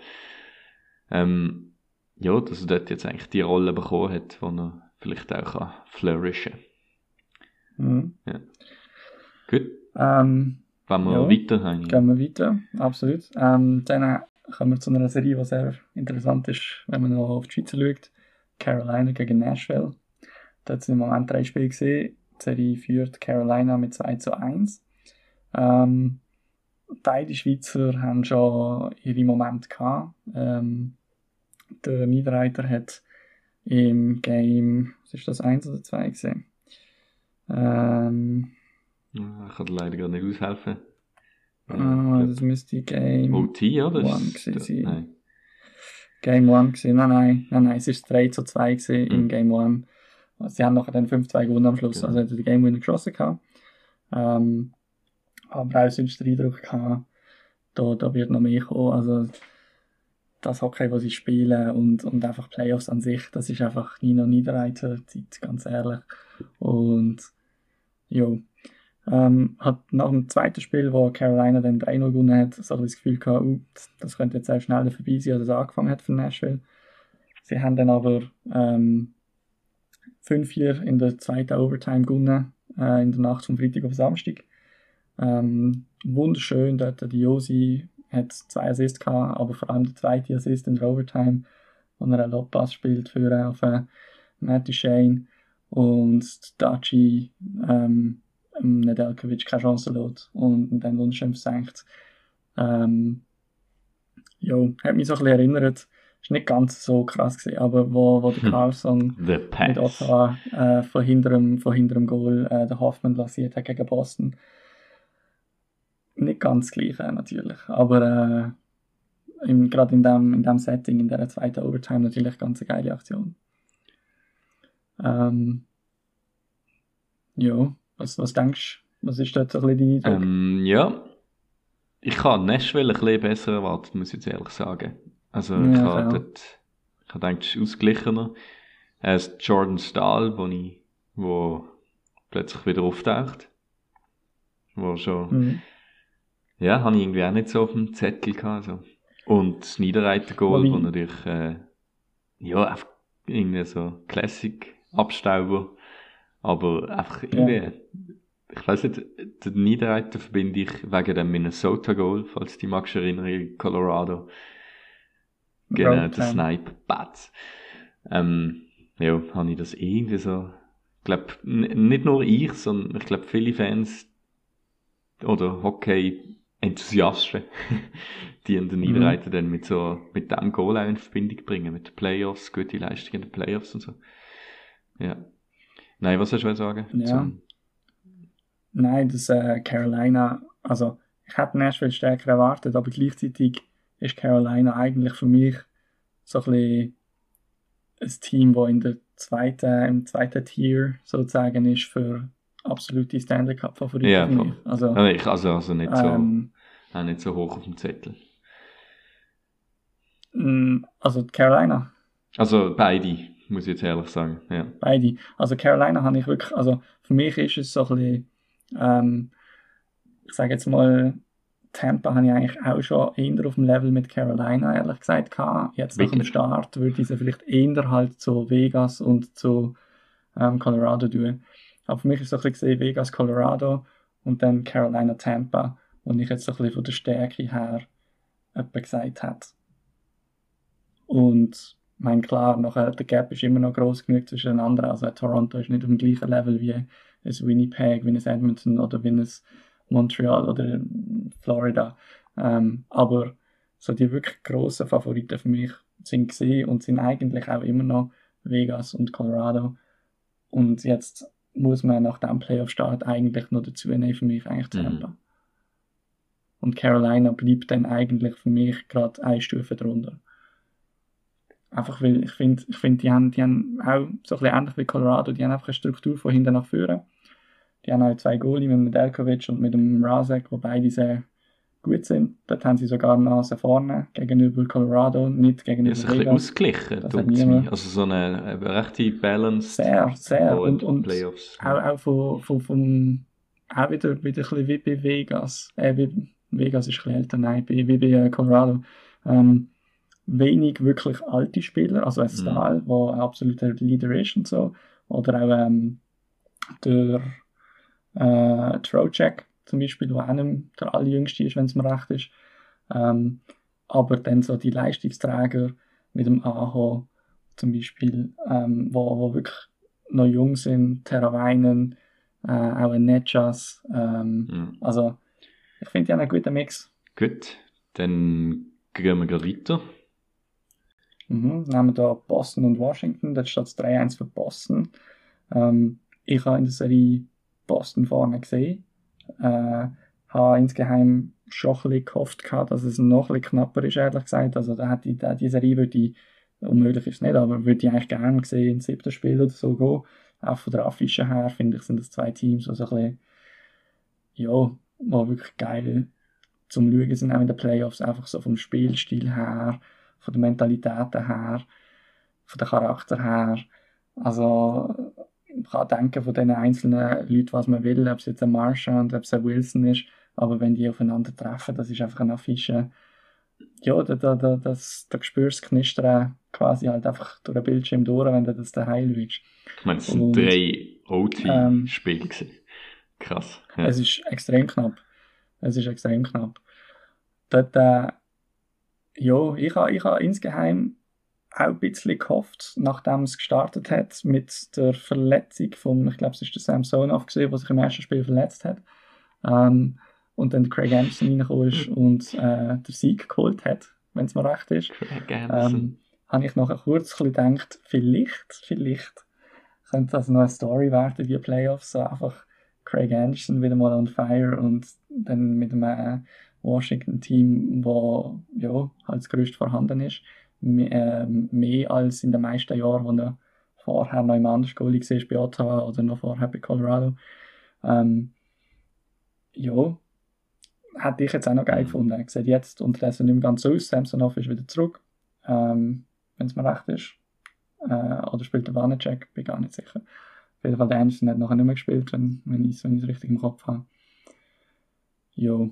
Ähm, ja, dass er dort jetzt eigentlich die Rolle bekommen hat, wo er vielleicht auch kann flourishen mhm. ja. Gut. Ähm, Wenn wir ja, weiter haben. Gehen wir weiter, absolut. Ähm, dann kommen wir zu einer Serie, die sehr interessant ist, wenn man noch auf die Schweiz schaut. Carolina gegen Nashville. Hat es im Moment drei Spiele gesehen. Die Serie führt Carolina mit 2 zu 1. Ähm, beide Schweizer haben schon ihre Momente gehabt. Ähm, der Niederreiter hat im Game, was ist das, 1 oder 2 gesehen? Ähm, ich kann leider gar nicht aushelfen. Ah, das müsste Game OT, oder? 1 sein. Nein. Game 1 gesehen. Nein, nein, nein, nein, es ist 3 zu 2 gesehen mhm. in Game 1. Sie haben nachher dann 5-2 gewonnen am Schluss, genau. also hat die Game Winner geschossen gehabt. Ähm, aber auch sonst den Eindruck gehabt, da, da wird noch mehr kommen. Also, das Hockey, was sie spielen und, und einfach Playoffs an sich, das ist einfach nie noch Niederreiter ganz ehrlich. Und, ja, ähm, hat nach dem zweiten Spiel, wo Carolina dann 3-0 gewonnen hat, so das Gefühl gehabt, uh, das könnte jetzt auch schneller vorbei sein, als es angefangen hat für Nashville. Sie haben dann aber ähm, 5-4 in der zweiten Overtime gewonnen, äh, in der Nacht vom Freitag auf Samstag. Ähm, wunderschön, dort die Josi hat zwei Assists gehabt, aber vor allem der zweite Assist in der Overtime, wo er einen Lobpass spielt für äh, auf äh, Matty Shane und Daci ähm, Nedelkovic keine Chance lässt und dann wunderschön versenkt. Ähm, ja, hat mich so ein bisschen erinnert ist nicht ganz so krass gewesen, aber wo, wo der Hm. Carlson mit. Ottawa äh, von hinterem, von hinterem Goal äh, den Hoffmann lanciert hat gegen Boston. Nicht ganz das Gleiche natürlich, aber äh, gerade in dem, in dem Setting, in der zweiten Overtime natürlich ganz eine geile Aktion. Ähm, ja, was, was denkst du? Was ist dort ein bisschen dein Eindruck? Ähm, ja. Ich habe Nashville ein bisschen besser erwartet, muss ich jetzt ehrlich sagen. Also, Ja, ich habe dort, ich habe gedacht, es ist ausgeglichener. Er ist Jordan Stahl, wo ich, wo plötzlich wieder auftaucht. Wo schon, Mhm. ja, habe ich irgendwie auch nicht so auf dem Zettel gehabt, also. Und das Niederreiter-Goal, Wobei- wo natürlich, äh, ja, einfach irgendwie so Classic-Abstauber. Aber einfach irgendwie, ich weiß nicht, den Niederreiter verbinde ich wegen dem Minnesota-Goal, falls dich magst erinnern, in Colorado. Genau, der. Snipe Bats. Ähm, ja, habe ich das irgendwie so, ich glaube, nicht nur ich, sondern ich glaube viele Fans oder Hockey-Enthusiasten, die den Mhm. Niederreiter dann mit so, mit dem Goal auch in Verbindung bringen, mit den Playoffs, gute Leistung in den Playoffs und so. Ja. Nein, was sollst du sagen? Ja. Zum- Nein, das äh, Carolina, also ich hätte Nashville stärker erwartet, aber gleichzeitig ist Carolina eigentlich für mich so ein bisschen ein Team, das in der zweiten, im zweiten Tier sozusagen ist für absolute Stanley Cup Favoriten Ja, voll. Also, ich, also, also nicht so, ähm, auch nicht so hoch auf dem Zettel. mh, also Carolina, Also beide, muss ich jetzt ehrlich sagen, ja. beide. Also Carolina habe ich wirklich, also für mich ist es so ein bisschen, ähm, ich sage jetzt mal, Tampa habe ich eigentlich auch schon eher auf dem Level mit Carolina, ehrlich gesagt, gehabt. Jetzt nach dem Wirklich? Start würde ich sie vielleicht eher halt zu Vegas und zu ähm, Colorado tun. Aber für mich ist so ein bisschen gesehen, Vegas, Colorado und dann Carolina, Tampa. Und ich jetzt so ein bisschen von der Stärke her etwa gesagt habe. Und ich meine, klar, nachher, der Gap ist immer noch groß genug zwischen den anderen. Also Toronto ist nicht auf dem gleichen Level wie ein Winnipeg, wie ein Edmonton oder wie ein Montreal oder Florida. Ähm, aber so die wirklich grossen Favoriten für mich sind gesehen und sind eigentlich auch immer noch Vegas und Colorado. Und jetzt muss man nach dem Playoff-Start eigentlich noch dazu nehmen, für mich eigentlich Tampa. Und Carolina bleibt dann eigentlich für mich gerade eine Stufe drunter. Einfach weil ich finde, ich find, die, haben, die haben auch so ein bisschen ähnlich wie Colorado, die haben einfach eine Struktur von hinten nach vorne. Die haben halt zwei Goalie mit dem Delkovic und mit dem Razek, wo beide sehr gut sind. Dort haben sie sogar eine Nase vorne gegenüber Colorado, nicht gegenüber ist ein bisschen ausgeglichen, Das hat. Also so eine, eine rechte Balance. Sehr, sehr. Und, und Playoffs. auch, auch von, von, vom, auch wieder, wieder ein bisschen wie bei Vegas. Äh, Vegas ist ein bisschen älter, nein, wie, wie bei äh, Colorado. Ähm, wenig wirklich alte Spieler, also ein Mhm. Stahl, der ein absoluter Leader ist und so. Oder auch ähm, der äh, Trocek zum Beispiel, der nicht der allerjüngste ist, wenn es mir recht ist. Ähm, aber dann so die Leistungsträger mit dem AH zum Beispiel, ähm, wo, wo wirklich noch jung sind, Teravainen, äh, auch ein Netjas. Ähm, Mhm. also ich finde, haben einen guten Mix. Gut, dann gehen wir gleich weiter. Mhm. Wir da Boston und Washington, dort steht es 3-1 für Boston. Ähm, ich habe in der Serie Boston vorne gesehen. Äh, habe insgeheim schon ein bisschen gehofft, gehabt, dass es noch ein bisschen knapper ist, ehrlich gesagt. Also da hätte ich, die Serie würde ich, unmöglich ist es nicht, aber würde ich eigentlich gerne sehen, ins siebte Spiel oder so gehen. Auch von der Affische her, finde ich, sind das zwei Teams, die so ein bisschen, ja, wo wirklich geil zum Schauen sind, auch in den Playoffs, einfach so vom Spielstil her, von der Mentalität her, von der Charakter her. Also, man kann denken von den einzelnen Leuten, was man will, ob es jetzt ein Marshall ob es ein Wilson ist, aber wenn die aufeinander treffen, das ist einfach eine Affische. Ja, da, da, da, das, da spürst du das Knistern quasi halt einfach durch den Bildschirm durch, wenn du das daheim schaust. Ich meine, es sind Und, drei ähm, OT-Spiele gewesen. Krass. Ja. Es ist extrem knapp. Es ist extrem knapp. Dort, äh, ja, ich habe ich ha insgeheim auch ein bisschen gehofft, nachdem es gestartet hat, mit der Verletzung von, ich glaube, es ist der Sam Sonoff gesehen, der sich im ersten Spiel verletzt hat. Ähm, und dann Craig Anderson reingekommen ist und äh, der Sieg geholt hat, wenn es mir recht ist. Craig Anderson. Ähm, habe ich nachher kurz gedacht, vielleicht, vielleicht könnte das noch eine Story werden, die Playoffs, so einfach Craig Anderson wieder mal on fire und dann mit einem Washington-Team, wo ja, halt das größte vorhanden ist, mehr, äh, mehr als in den meisten Jahren, wo er vorher noch im anderen Goalie war, bei Ottawa oder noch vorher bei Colorado. Ähm, ja, hätte ich jetzt auch noch geil gefunden. Er sieht jetzt unterdessen nicht mehr ganz so aus. Samsonov ist wieder zurück, ähm, wenn es mir recht ist. Äh, oder spielt der Vanacek, bin gar nicht sicher. Auf jeden Fall, der Anderson hat nachher nicht mehr gespielt, wenn, wenn ich es richtig im Kopf habe. Ja,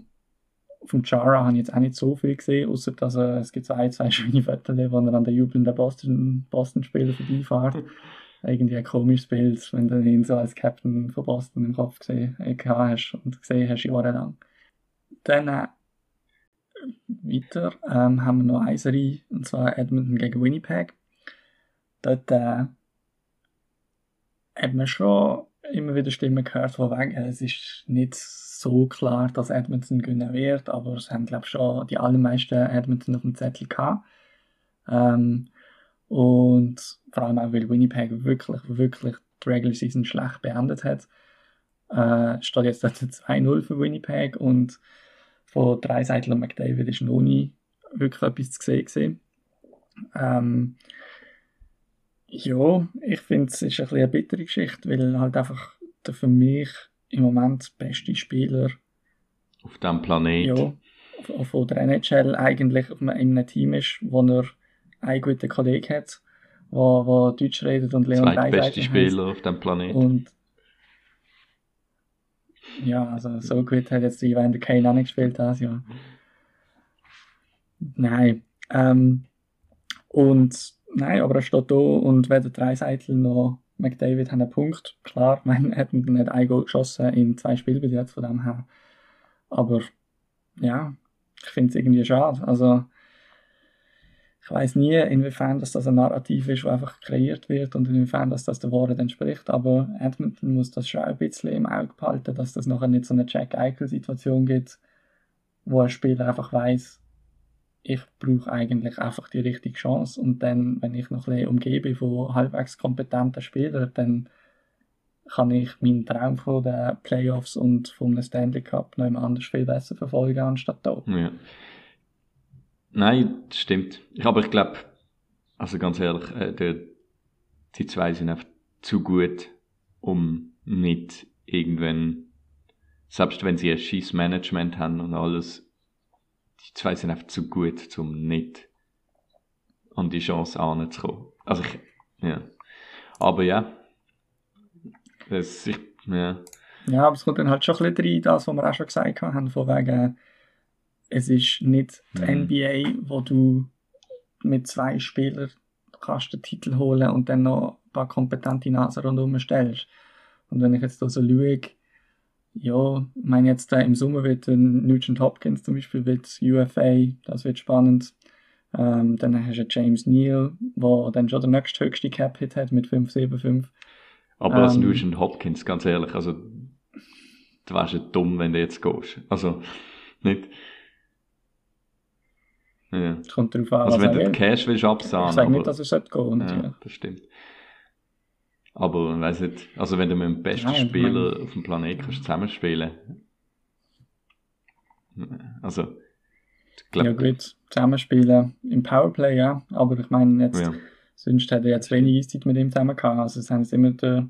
vom Chara habe ich jetzt auch nicht so viel gesehen, außer dass er, es gibt so ein, zwei schöne Fotos, wo er an der jubelnden Boston, Boston-Spieler vorbeifährt. Irgendwie ein komisches Bild, wenn du ihn so als Captain von Boston im Kopf gesehen äh, hast und gesehen hast jahrelang. Dann äh, weiter ähm, haben wir noch eine Serie, und zwar Edmonton gegen Winnipeg. Dort äh, hat man schon immer wieder Stimmen gehört, von wegen, es ist nicht so klar, dass Edmonton gewinnen wird, aber es haben, glaube ich, schon die allermeisten Edmonton auf dem Zettel gehabt. Ähm, und vor allem auch, weil Winnipeg wirklich, wirklich die Regular Season schlecht beendet hat. Äh, steht jetzt 2-0 für Winnipeg und von drei Seiten und McDavid ist noch nie wirklich etwas zu sehen. Ähm, ja, ich finde, es ist ein eine bittere Geschichte, weil halt einfach der für mich im Moment beste Spieler auf dem Planet ja, von der NHL eigentlich in einem Team ist, wo er einen guten Kollegen hat, wo, wo Deutsch redet und Leon beste Spieler auf dem Planet. Und ja, also so gut hat jetzt Evander Kane auch nicht gespielt das Jahr. Nein. Ähm, und nein, aber er steht da und weder Dreiseitel noch McDavid haben einen Punkt. Klar, man hat nicht ein Goal geschossen in zwei Spielen bis jetzt von dem her. Aber ja, ich finde es irgendwie schade. Also ich weiß nie, inwiefern dass das ein Narrativ ist, das einfach kreiert wird und inwiefern dass das der Wahrheit entspricht. Aber Edmonton muss das schon ein bisschen im Auge behalten, dass das nachher nicht so eine Jack-Eichel-Situation gibt, wo ein Spieler einfach weiß, ich brauche eigentlich einfach die richtige Chance und dann, wenn ich noch ein bisschen umgebe von halbwegs kompetenten Spielern, dann kann ich meinen Traum von den Playoffs und vom Stanley Cup noch anders viel besser verfolgen anstatt da. Ja. Nein, das stimmt. Aber ich glaube, also ganz ehrlich, äh, der, die zwei sind einfach zu gut, um nicht irgendwann, selbst wenn sie ein scheiß Management haben und alles, die zwei sind einfach zu gut, um nicht an die Chance anzukommen. Also ich, ja. Aber ja. Das, ich, ja. Ja, aber es kommt dann halt schon ein bisschen rein, das, was wir auch schon gesagt haben, von wegen, es ist nicht die mhm. NBA, wo du mit zwei Spielern kannst den Titel holen und dann noch ein paar kompetente Nasen rundherum stellst. Und wenn ich jetzt da so schaue, ja, ich meine jetzt äh, im Sommer wird Nugent Hopkins zum Beispiel wird UFA, das wird spannend. Ähm, dann hast du James Neal, der dann schon der nächste höchste Cap-Hit hat mit 5,75. Aber ähm, als Nugent Hopkins, ganz ehrlich, also du wärst ja dumm, wenn du jetzt gehst. Also, nicht... Ja. Es kommt darauf an, Also wenn du den Cash willst absagen. Ich sage nicht, dass er sollte gehen. Ja, ja, das stimmt. Aber weiß nicht, also wenn du mit dem besten Nein, Spieler mein... auf dem Planeten kannst zusammenspielen. Also, glaub... Ja gut, zusammenspielen im Powerplay, ja. Aber ich meine jetzt, ja. sonst hätte er jetzt wenig Eiszeit mit ihm zusammen gehabt. Also es haben jetzt immer der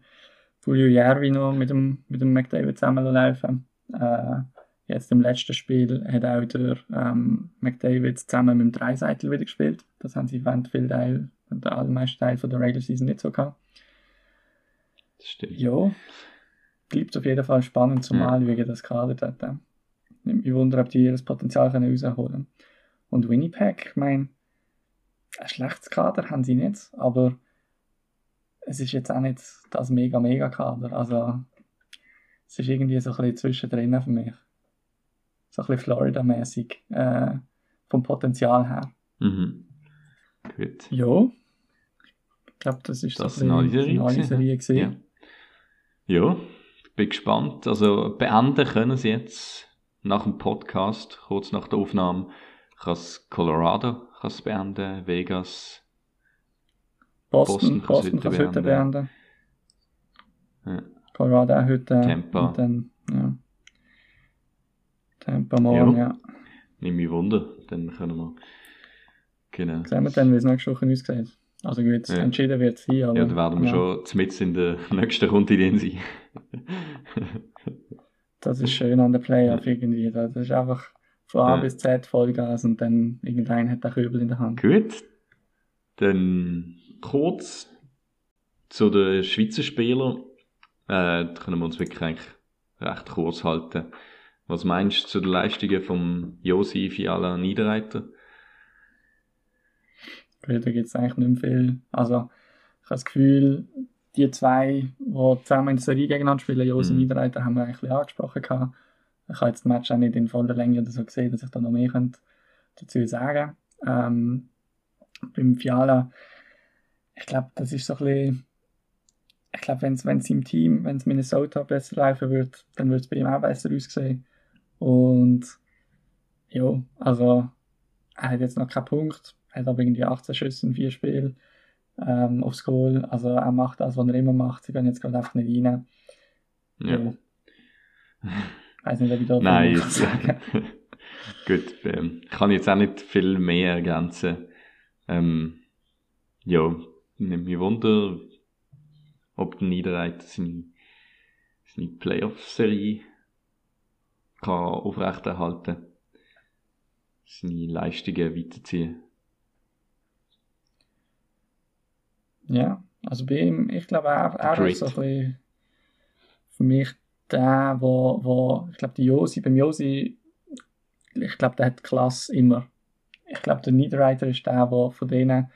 Julio Järvi noch mit dem, mit dem McDavid zusammenlaufen. Äh, jetzt im letzten Spiel hat auch der ähm, McDavid zusammen mit dem Dreiseitel wieder gespielt. Das haben sie während viel Teil, den allermeisten Teil von der Regular Season nicht so gehabt. Das stimmt. Ja, bleibt auf jeden Fall spannend zum ja. Anschauen, das Kader dort. Nimmt mich wunder, ob die ihr Potenzial können rausholen können. Und Winnipeg, ich meine, ein schlechtes Kader haben sie nicht, aber es ist jetzt auch nicht das mega, mega Kader. Also, es ist irgendwie so ein bisschen zwischendrin für mich. So ein bisschen Florida-mäßig, äh, vom Potenzial her. Mhm. Gut. Ja. Ich glaube, das ist das so ein bisschen eine Serie gesehen. Ja. Ja, bin gespannt. Also beenden können sie jetzt nach dem Podcast, kurz nach der Aufnahme, kann Colorado kann's beenden, Vegas Boston, Boston Boston kann es heute heute beenden. Ja. Colorado auch heute. Tampa. Und dann, ja. Tampa morgen, Ja. ja. Nimm mich Wunder, dann können wir. Genau. Sehen wir dann, wie es nächste Woche aussieht. Also gut, Ja. entschieden wird sein, aber... Ja, dann werden wir ja, schon mit in der nächsten Runde sein. Das ist schön an der Playoff irgendwie. Das ist einfach von A Ja. bis Z Vollgas und dann irgendein hat den Kübel in der Hand. Gut. Dann kurz zu den Schweizer Spielern. Äh, da können wir uns wirklich eigentlich recht kurz halten. Was meinst du zu den Leistungen vom Josi Fiala Niederreiter? Da gibt es eigentlich nicht mehr viel. Also, ich habe das Gefühl, die zwei, die zusammen in der Serie gegeneinander spielen, Josi Mhm. und Niederreiter, haben wir eigentlich ein angesprochen. Gehabt. Ich habe jetzt das Match auch nicht in voller Länge oder so gesehen, dass ich da noch mehr könnte dazu sagen ähm, Beim Fiala, ich glaube, das ist so ein bisschen. Ich glaube, wenn es im Team, wenn es Minnesota besser laufen würde, dann würde es bei ihm auch besser aussehen. Und ja, also er hat jetzt noch keinen Punkt, hat aber irgendwie 18 Schüsse in vier Spielen ähm, aufs Goal. Also er macht das, was er immer macht. Sie gehen jetzt gerade einfach nicht rein. Ja. Ich weiß nicht, ob ich da Nein, jetzt, kann gut. Ähm, ich kann jetzt auch nicht viel mehr ergänzen. Ähm, ja, nimmt mich Wunder, ob der Niederreiter seine, seine Playoff-Serie kann aufrechterhalten seine Leistungen weiterziehen. Ja, also bei ihm, ich glaube, er, er ist so ein bisschen für mich der, wo, wo ich glaube, die Josi, beim Josi, ich glaube, der hat Klasse immer. Ich glaube, der Niederreiter ist der, wo von denen,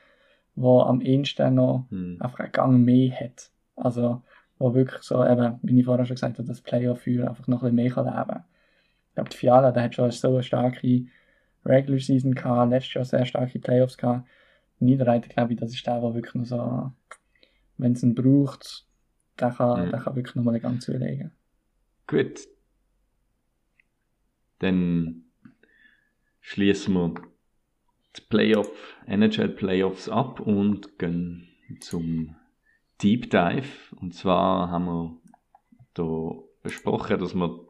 wo am ehesten noch Hm. einfach einen Gang mehr hat. Also, wo wirklich so, eben, wie ich vorher schon gesagt habe, das Playoff-Führer einfach noch ein bisschen mehr kann leben Ich glaube, der Fiala, der hat schon so eine starke Regular Season gehabt, letztes Jahr sehr starke Playoffs gehabt. Niederreiter, glaube ich, das ist der, der wirklich noch so, wenn es ihn braucht, der kann, Mhm. der kann wirklich nochmal ganz zulegen. Gut. Dann schließen wir die Playoff, NHL Playoffs ab und gehen zum Deep Dive. Und zwar haben wir da besprochen, dass wir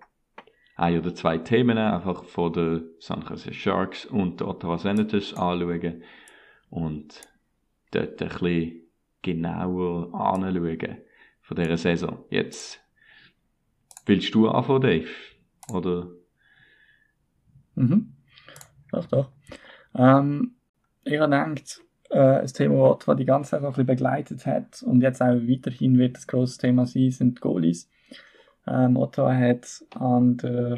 ein oder zwei Themen einfach von den San Jose Sharks und den Ottawa Senators anschauen und dort ein bisschen genauer anschauen von dieser Saison. Jetzt willst du anfangen, Dave? Oder? Mhm. Doch, doch. Ähm, ich habe gedacht, äh, ein Thema, das die ganze Zeit ein begleitet hat und jetzt auch weiterhin wird das große Thema sein, sind die Goalies. Ähm, Ottawa hat an der,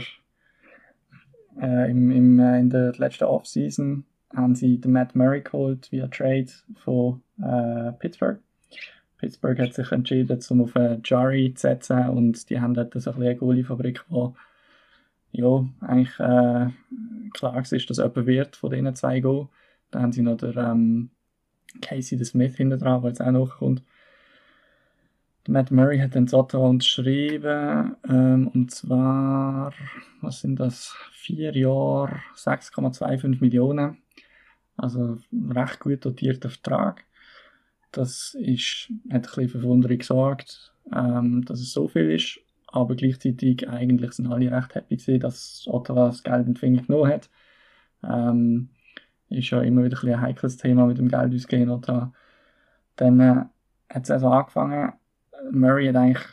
äh, im, im, äh, in der letzten Offseason haben sie den Matt Murray geholt via Trade von äh, Pittsburgh. Pittsburgh hat sich entschieden, um auf äh, Jari zu setzen und die haben dort so ein eine Goalie-Fabrik, die ja, eigentlich äh, klar war, dass jemand wird von diesen zwei gehen. Dann haben sie noch der ähm, Casey the Smith hinten dran, der jetzt auch nachkommt. Der Matt Murray hat dann Ottawa unterschrieben, ähm, und zwar, was sind das, vier Jahre, 6,25 Millionen. Also recht gut dotierter Vertrag. Das ist, hat ein bisschen Verwunderung gesorgt, ähm, dass es so viel ist aber gleichzeitig eigentlich sind alle recht happy gewesen, dass Ottawa das Geld in die Finger genommen hat. Ähm, ist ja immer wieder ein, ein heikles Thema mit dem Geld ausgehen Ottawa. Dann äh, hat es also angefangen, Murray hat eigentlich,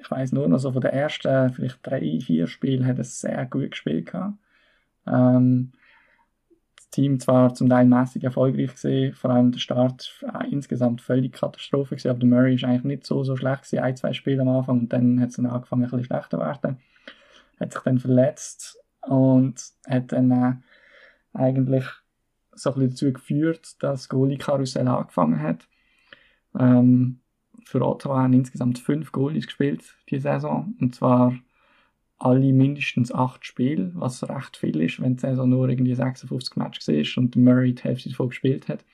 ich weiß nur noch so von den ersten vielleicht drei, vier Spielen hat er sehr gut gespielt gehabt. Ähm, Team zwar zum Teil mäßig erfolgreich gewesen, vor allem der Start äh, insgesamt völlig Katastrophe gewesen, aber der Murray ist eigentlich nicht so, so schlecht gewesen, ein, zwei Spiele am Anfang und dann hat es dann angefangen ein bisschen schlechter zu werden. Hat sich dann verletzt und hat dann äh, eigentlich so ein bisschen dazu geführt, dass das Goalie-Karussell angefangen hat. Ähm, für Ottawa haben insgesamt fünf Goalies gespielt diese Saison und zwar alle mindestens acht Spiele, was recht viel ist, wenn die Saison nur irgendwie 56 Matches war und Murray die Hälfte davon gespielt hat.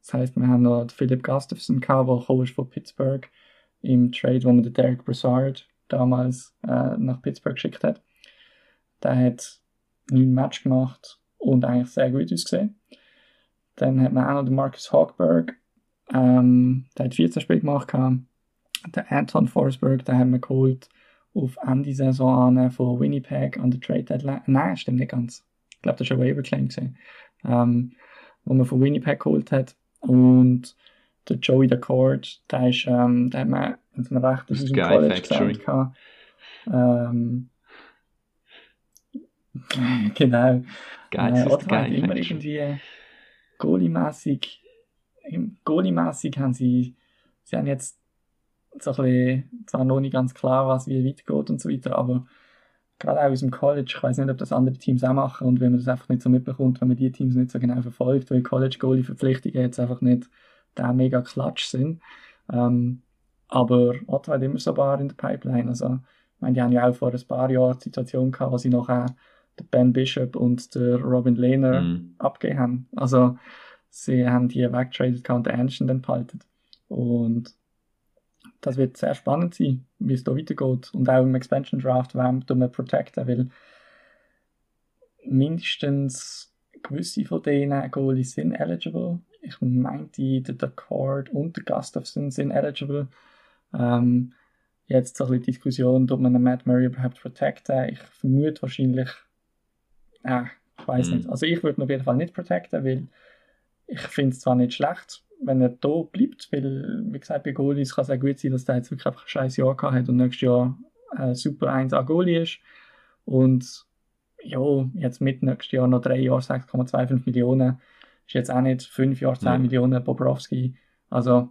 Das heisst, wir haben noch Philip Gustafsson gehabt, der ist von Pittsburgh im Trade, wo man den Derek Brassard damals äh, nach Pittsburgh geschickt hat. Der hat neun Match gemacht und eigentlich sehr gut ausgesehen. Dann hat man auch noch den Marcus Hogberg, Ähm, der hat 14 Spiele gemacht. Der Anton Forsberg, den haben wir geholt auf Ende Saison an von Winnipeg an der Trade Deadline. Nein, stimmt nicht ganz. Ich glaube, das war ein Waiver Claim, gewesen, ähm, wo man von Winnipeg geholt hat. Und der Joey Decord, der ist, ähm, der hat man in seinem Recht aus dem College gesagt. Ähm, genau. Geil, äh, Ottawa hat immer irgendwie Goalie-mässig, Goalie-mässig haben sie, sie haben jetzt so ein bisschen, zwar noch nicht ganz klar, was wie weit geht und so weiter, aber gerade auch aus dem College, ich weiß nicht, ob das andere Teams auch machen und wenn man das einfach nicht so mitbekommt, wenn man die Teams nicht so genau verfolgt, weil College-Goalie-Verpflichtungen jetzt einfach nicht da mega klatsch sind. Ähm, aber Ottawa hat immer so ein paar in der Pipeline, also ich meine, die haben ja auch vor ein paar Jahren die Situation gehabt, wo sie nachher den Ben Bishop und der Robin Lehner mm. abgegeben haben. Also sie haben die weggetradet und den Anderson dann behalten. Und das wird sehr spannend sein, wie es da weitergeht. Und auch im Expansion Draft, wem man protecten will. Mindestens gewisse von denen Goalies sind eligible. Ich meinte, der Accord und der Gustafsson sind eligible. Ähm, jetzt so ein bisschen Diskussion, ob man einen Matt Murray überhaupt protecten. Ich vermute wahrscheinlich, äh, ich weiß mhm. nicht. Also ich würde ihn auf jeden Fall nicht protecten, weil ich finde es zwar nicht schlecht, wenn er da bleibt, weil, wie gesagt, bei Goalies kann es auch gut sein, dass der jetzt wirklich einfach ein scheiß Jahr gehabt hat und nächstes Jahr ein super 1A Goalie ist. Und ja, jetzt mit nächstes Jahr noch drei Jahre 6,25 Millionen ist jetzt auch nicht fünf Jahre 10 ja. Millionen Bobrovski. Also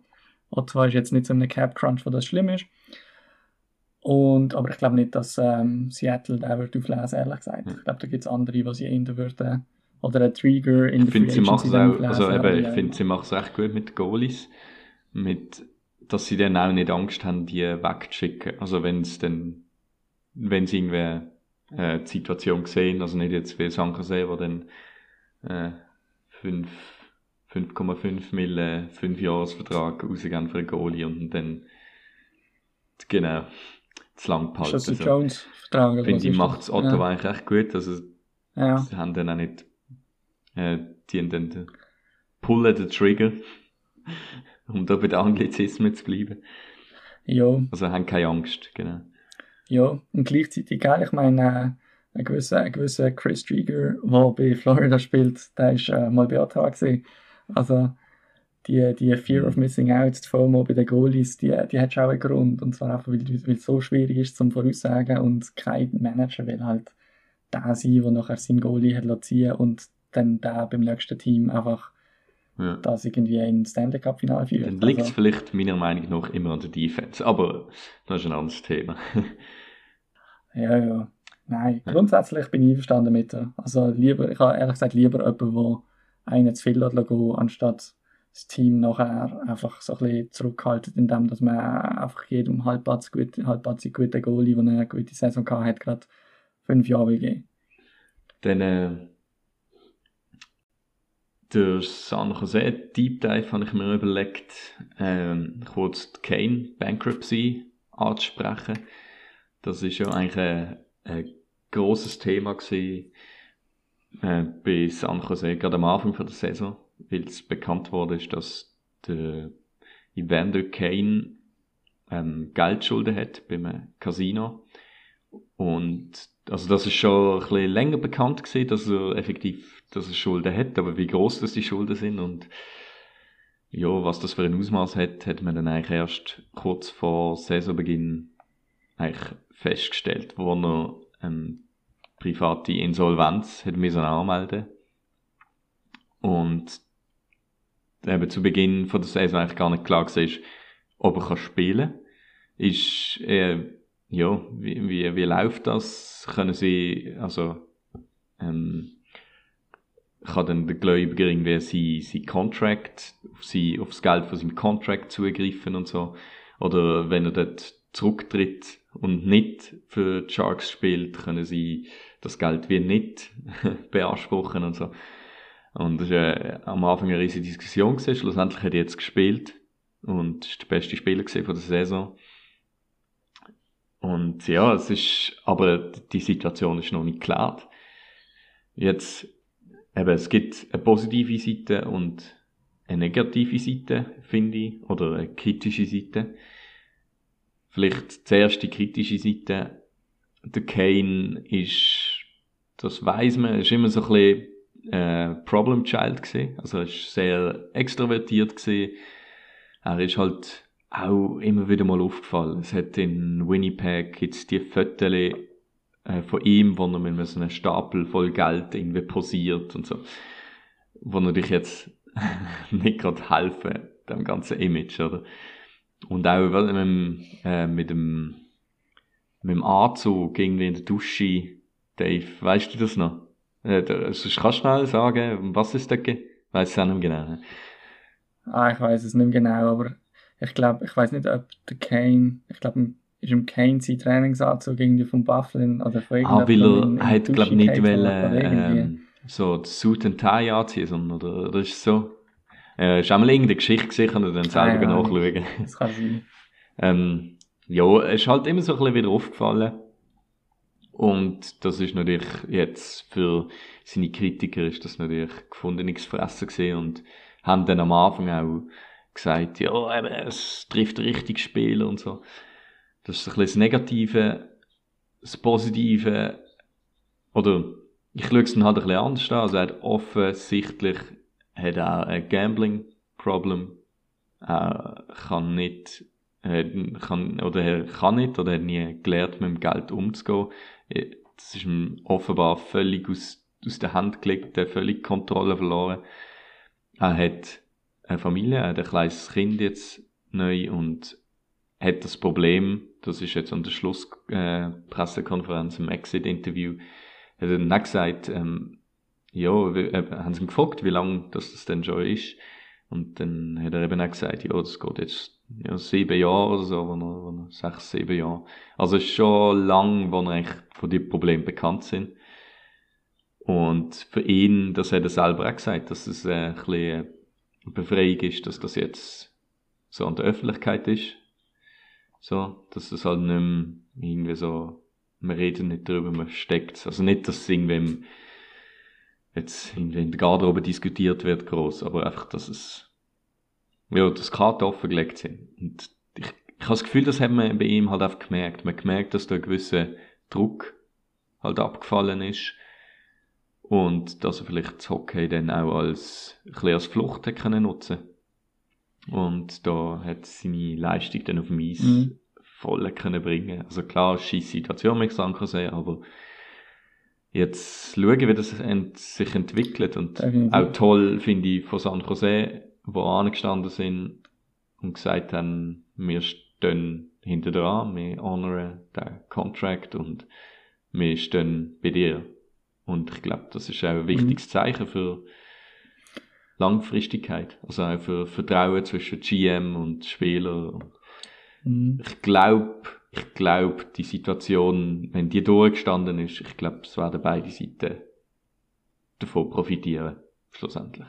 Ottawa ist jetzt nicht so ein Cap Crunch, wo das schlimm ist. Und, aber ich glaube nicht, dass ähm, Seattle da wird auflesen, ehrlich gesagt. Ich glaube, da gibt es andere, die sie eher würden oder ein Trigger in der Free sie auch, also eben, Ich finde, sie machen es echt gut mit Goalies, mit, dass sie dann auch nicht Angst haben, die wegzuschicken. Also wenn es dann, wenn sie irgendwie äh, die Situation sehen, also nicht jetzt wie Sankersee, wo dann äh, 5,5 Mille 5 Jahresvertrag rausgehen für einen Goalie und dann genau zu lang behalten. Das ist also, Jones Vertrag. Finde ich, macht es Otto ja. eigentlich echt gut. Also, ja. sie haben dann auch nicht äh, die dann pullen den Trigger, um da bei den Anglizismen zu bleiben. Ja. Also haben keine Angst, genau. Ja, und gleichzeitig, gell, ich meine, äh, ein gewisser, ein gewisser Chris Trigger, der bei Florida spielt, der ist äh, mal bei Ottawa gesehen. Also, die, die Fear of Missing Out, die FOMO bei den Goalies, die, die hat schon auch einen Grund. Und zwar einfach, weil, weil es so schwierig ist zum Voraussagen und kein Manager will halt da sein, der nachher seinen Goalie hat ziehen und dann da beim nächsten Team einfach ja. das irgendwie in Stanley Cup Finale führt. Dann liegt es also, vielleicht meiner Meinung nach immer an der Defense, aber das ist ein anderes Thema. ja, ja. Nein, ja. grundsätzlich bin ich einverstanden mit dir. Also lieber, ich habe ehrlich gesagt lieber jemanden, der einen zu viel lässt gehen, anstatt das Team nachher einfach so ein bisschen zurückhaltet, indem dass man einfach jedem halbplatz gut, halbpatzig guten Goalie, der eine gute Saison gehabt hat, gerade fünf Jahre will geben. Dann äh, der San Jose Deep Dive habe ich mir überlegt, ähm, kurz die Kane Bankruptcy anzusprechen. Das ist ja eigentlich ein, ein grosses Thema gewesen, äh, bei San Jose, gerade am Anfang der Saison, weil es bekannt wurde, dass der Evander Kane ähm, Geldschulden hat beim Casino. Und also das ist schon ein bisschen länger bekannt gewesen, dass er effektiv, dass er Schulden hat, aber wie groß das die Schulden sind und ja, was das für ein Ausmaß hat, hat man dann eigentlich erst kurz vor Saisonbeginn eigentlich festgestellt, wo er ähm, private Insolvenz hat müssen anmelden und eben zu Beginn von der Saison eigentlich gar nicht klar war, ob er spielen kann. Ist äh, ja, wie, wie, wie läuft das? Können Sie, also, ähm, kann dann der Gläubiger irgendwie sein, sein Contract, auf, sein, auf das Geld von seinem Contract zugreifen und so? Oder wenn er dort zurücktritt und nicht für die Sharks spielt, können sie das Geld wie nicht beanspruchen und so. Und das war äh, am Anfang eine riesige Diskussion. Gewesen. Schlussendlich hat er jetzt gespielt und ist der beste Spieler von der Saison. Und ja, es ist, aber die Situation ist noch nicht geklärt. Jetzt, eben, es gibt eine positive Seite und eine negative Seite, finde ich, oder eine kritische Seite. Vielleicht zuerst die kritische Seite. Der Kane ist, das weiß man, ist immer so ein bisschen äh, Problem Child gesehen. Also er ist sehr extrovertiert gesehen. Er ist halt auch immer wieder mal aufgefallen. Es hat in Winnipeg jetzt die Fotos äh, von ihm, wo er mit so einem Stapel voll Geld irgendwie posiert und so. Wo natürlich jetzt nicht gerade helfen, dem ganzen Image, oder? Und auch mit dem, äh, mit dem, mit dem Anzug irgendwie in der Dusche, Dave, weißt du das noch? Äh, also, kannst du schnell sagen, was ist das? Weiß es auch nicht genau. Ne? Ah, ich weiß es nicht mehr genau, aber ich glaube, ich weiß nicht, ob der Kane, ich glaube, ist im Kane sein Trainingsanzug irgendwie vom Bufflin oder von Ah, weil er hat, glaube ich, nicht wollen, ähm, so Suit and Tie anziehen, sondern, oder, oder ist es so? Äh, ist einmal irgendeine Geschichte gesehen und dann selber ah, ja, nachschauen. Das kann sein. ähm, ja, es ist halt immer so ein bisschen wieder aufgefallen. Und das ist natürlich jetzt für seine Kritiker ist das natürlich gefundenes Fressen gesehen und haben dann am Anfang auch gesagt, ja, es trifft richtig Spieler und so. Das ist ein bisschen das Negative, das Positive, oder ich schaue es dann halt ein bisschen anders an. Also er hat offensichtlich hat er ein Gambling-Problem. Er kann nicht, kann, oder er kann nicht, oder er hat nie gelernt, mit dem Geld umzugehen. Das ist ihm offenbar völlig aus, aus der Hand gelegt, er völlig Kontrolle verloren. Er hat eine Familie, er hat ein kleines Kind jetzt neu und hat das Problem, das ist jetzt an der Schlusspressekonferenz, äh, im Exit-Interview, hat er dann gesagt, ähm, ja, äh, haben sie ihn gefragt, wie lange das, das denn schon ist. Und dann hat er eben auch gesagt, ja, das geht jetzt ja, sieben Jahre oder so, wenn er, wenn er, sechs, sieben Jahre. Also ist schon lang, wo er eigentlich von den Problemen bekannt sind. Und für ihn, das hat er selber auch gesagt, dass es äh, ein bisschen Befreiung ist, dass das jetzt so an der Öffentlichkeit ist. So, dass es halt nicht mehr irgendwie so, man redet nicht darüber, man steckt Also nicht, dass es irgendwem jetzt irgendwie in der Garderobe diskutiert wird groß, aber einfach, dass es, ja, dass Karten offengelegt sind. Und ich, ich habe das Gefühl, das hat man bei ihm halt einfach gemerkt. Man gemerkt, dass da ein gewisser Druck halt abgefallen ist und dass er vielleicht das Hockey dann auch als, ein bisschen als Flucht können nutzen und da hat seine Leistung dann auf dem Eis mhm. voll können bringen. Also klar, scheiß Situation mit San Jose, aber jetzt schauen, wie das sich entwickelt und Definitiv. auch toll finde ich von San Jose, wo angestanden sind und gesagt haben, wir stehen hinter dran, wir honoren den Contract und wir stehen bei dir. Und ich glaube, das ist auch ein wichtiges mhm. Zeichen für Langfristigkeit. Also auch für Vertrauen zwischen GM und Spieler. Mhm. Ich glaube, ich glaube, die Situation, wenn die durchgestanden ist, ich glaube, es werden beide Seiten davon profitieren, schlussendlich.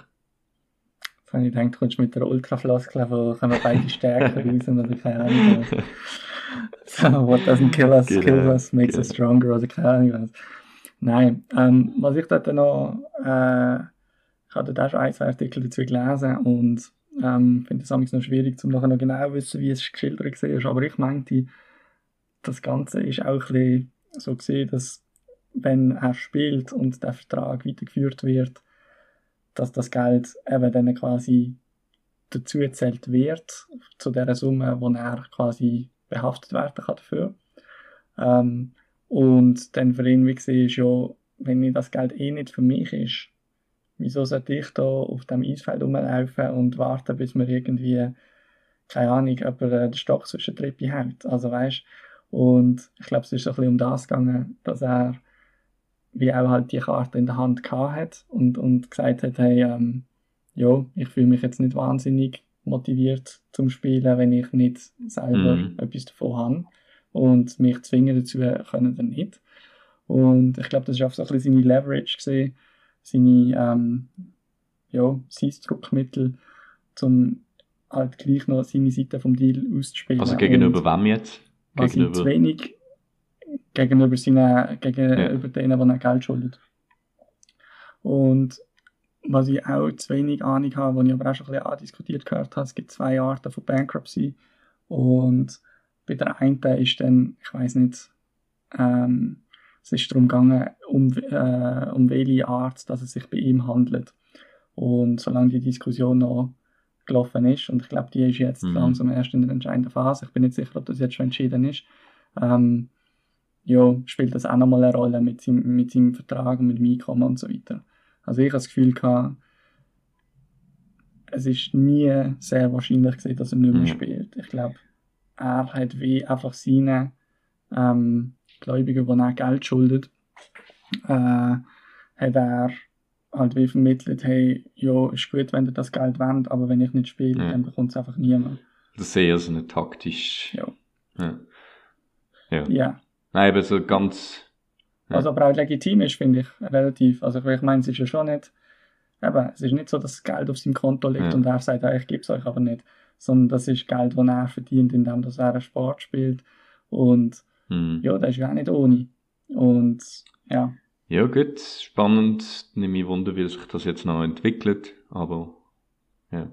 Jetzt habe ich gedacht, du kommst mit der Ultrafloskel, wo können wir beide stärker raus oder keine Ahnung So, what doesn't kill us, genau, kills us, makes genau. us stronger oder keine Ahnung was. Nein, ähm, was ich dort noch, äh, ich habe auch schon ein, zwei Artikel dazu gelesen und ähm, finde es noch schwierig, um nachher noch genau wissen, wie es geschildert war. Aber ich meinte, das Ganze ist auch ein so gesehen, dass wenn er spielt und der Vertrag weitergeführt wird, dass das Geld eben dann quasi dazu gezählt wird, zu der Summe, wo er quasi behaftet werden kann dafür. Ähm, und dann für ihn, wie gesagt, ist ja, wenn das Geld eh nicht für mich ist, wieso sollte ich da auf dem Eisfeld rumlaufen und warten, bis mir irgendwie, keine Ahnung, jemand den Stock zwischen die Rippen hält. Also weißt und ich glaube, es ist ein bisschen um das gegangen, dass er wie auch halt die Karte in der Hand gehabt hat und, und gesagt hat, hey, ähm, ja, ich fühle mich jetzt nicht wahnsinnig motiviert zum Spielen, wenn ich nicht selber mm. etwas davon habe und mich zwingen dazu können dann nicht. Und ich glaube, das war auch so ein bisschen seine Leverage gesehen, seine, ähm, ja, sein Druckmittel, um halt gleich noch seine Seite vom Deal auszuspielen. Also gegenüber und wem jetzt? Gegenüber? Zu wenig gegenüber, seinen, gegenüber ja. denen, die er Geld schuldet. Und was ich auch zu wenig Ahnung habe, was ich aber auch schon ein bisschen andiskutiert gehört habe, es gibt zwei Arten von Bankruptcy und bei der einen ist dann, ich weiß nicht, ähm, es ist darum gegangen, um, äh, um welche Art dass es sich bei ihm handelt. Und solange die Diskussion noch gelaufen ist, und ich glaube, die ist jetzt mhm. langsam erst in der entscheidenden Phase, ich bin nicht sicher, ob das jetzt schon entschieden ist, ähm, ja, spielt das auch nochmal eine Rolle mit seinem, mit seinem Vertrag und mit dem Einkommen und so weiter. Also ich habe das Gefühl gehabt, es ist nie sehr wahrscheinlich gesehen, dass er nicht mehr mhm. spielt. Ich glaube, er hat wie einfach seine ähm, Gläubigen, die er Geld schuldet, äh, hat er halt wie vermittelt, hey, ja, ist gut, wenn ihr das Geld wendet, aber wenn ich nicht spiele, ja. dann bekommt es einfach niemand. Das ist eher so eine taktisch. Ja. Ja. Ja. ja. Nein, aber so ganz. Ja. Also aber auch legitim ist, finde ich, relativ. Also ich meine, es ist ja schon nicht, eben, es ist nicht so, dass das Geld auf seinem Konto liegt und er sagt, ich gebe es euch aber nicht. Sondern das ist Geld, das er verdient, indem er einen Sport spielt. Und hm. ja, das ist ja auch nicht ohne. Und ja. Ja, gut, spannend. Nicht mich wunder, wie sich das jetzt noch entwickelt, aber ja.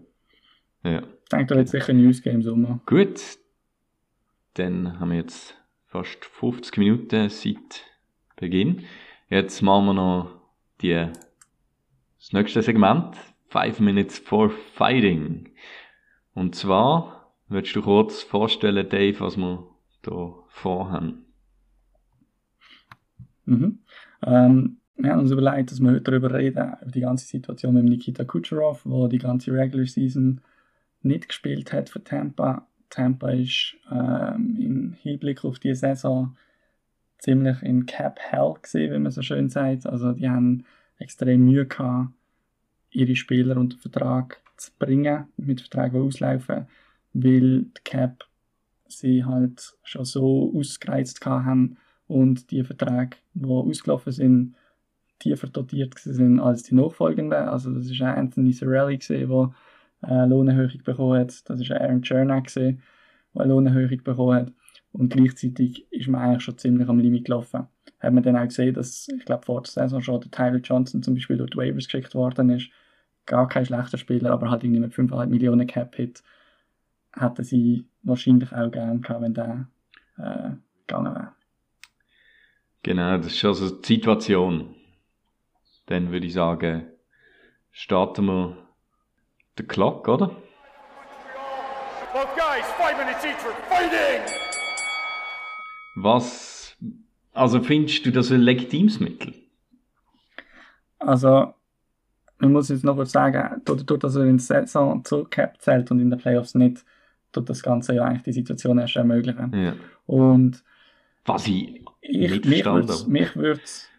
Ja. Ich denke, da wird sicher News Games um. Gut, dann haben wir jetzt fast 50 Minuten seit Beginn. Jetzt machen wir noch die, das nächste Segment, 5 Minutes for Fighting. Und zwar, würdest du kurz vorstellen, Dave, was wir da vorhaben? Mhm. Ähm, wir haben uns überlegt, dass wir heute darüber reden, über die ganze Situation mit Nikita Kucherov, der die ganze Regular Season nicht gespielt hat für Tampa. Tampa ist ähm, im Hinblick auf die Saison ziemlich in Cap Hell gesehen, wie man so schön sagt. Also die haben extrem Mühe gehabt, ihre Spieler unter Vertrag zu bringen, mit Verträgen, auslaufen, weil die Cap sie halt schon so ausgereizt haben, und die Verträge, die ausgelaufen sind, tiefer dotiert sind als die nachfolgenden. Also das ist ein Anthony Cirelli, der eine Lohnerhöhung bekommen hat. Das ist ein Aaron Chernak, der eine Lohnerhöhung bekommen hat. Und gleichzeitig ist man eigentlich schon ziemlich am Limit gelaufen. Hat man dann auch gesehen, dass, ich glaube, vor der Saison schon der Tyler Johnson zum Beispiel durch die Waivers geschickt worden ist. Gar kein schlechter Spieler, aber halt irgendwie mit 5,5 Millionen Cap-Hit hätten sie wahrscheinlich auch gerne gehabt, wenn der äh, gegangen wäre. Genau, das ist also die Situation. Dann würde ich sagen, starten wir den Clock, oder? Was, also findest du das ein legitimes Mittel? Also, man muss jetzt noch kurz sagen, dadurch, dass er in der Saison zur Cap zählt und in den Playoffs nicht, tut das Ganze ja eigentlich die Situation erst ermöglichen. Ja. Und was ich ich, nicht mich verstanden würde mich würd's,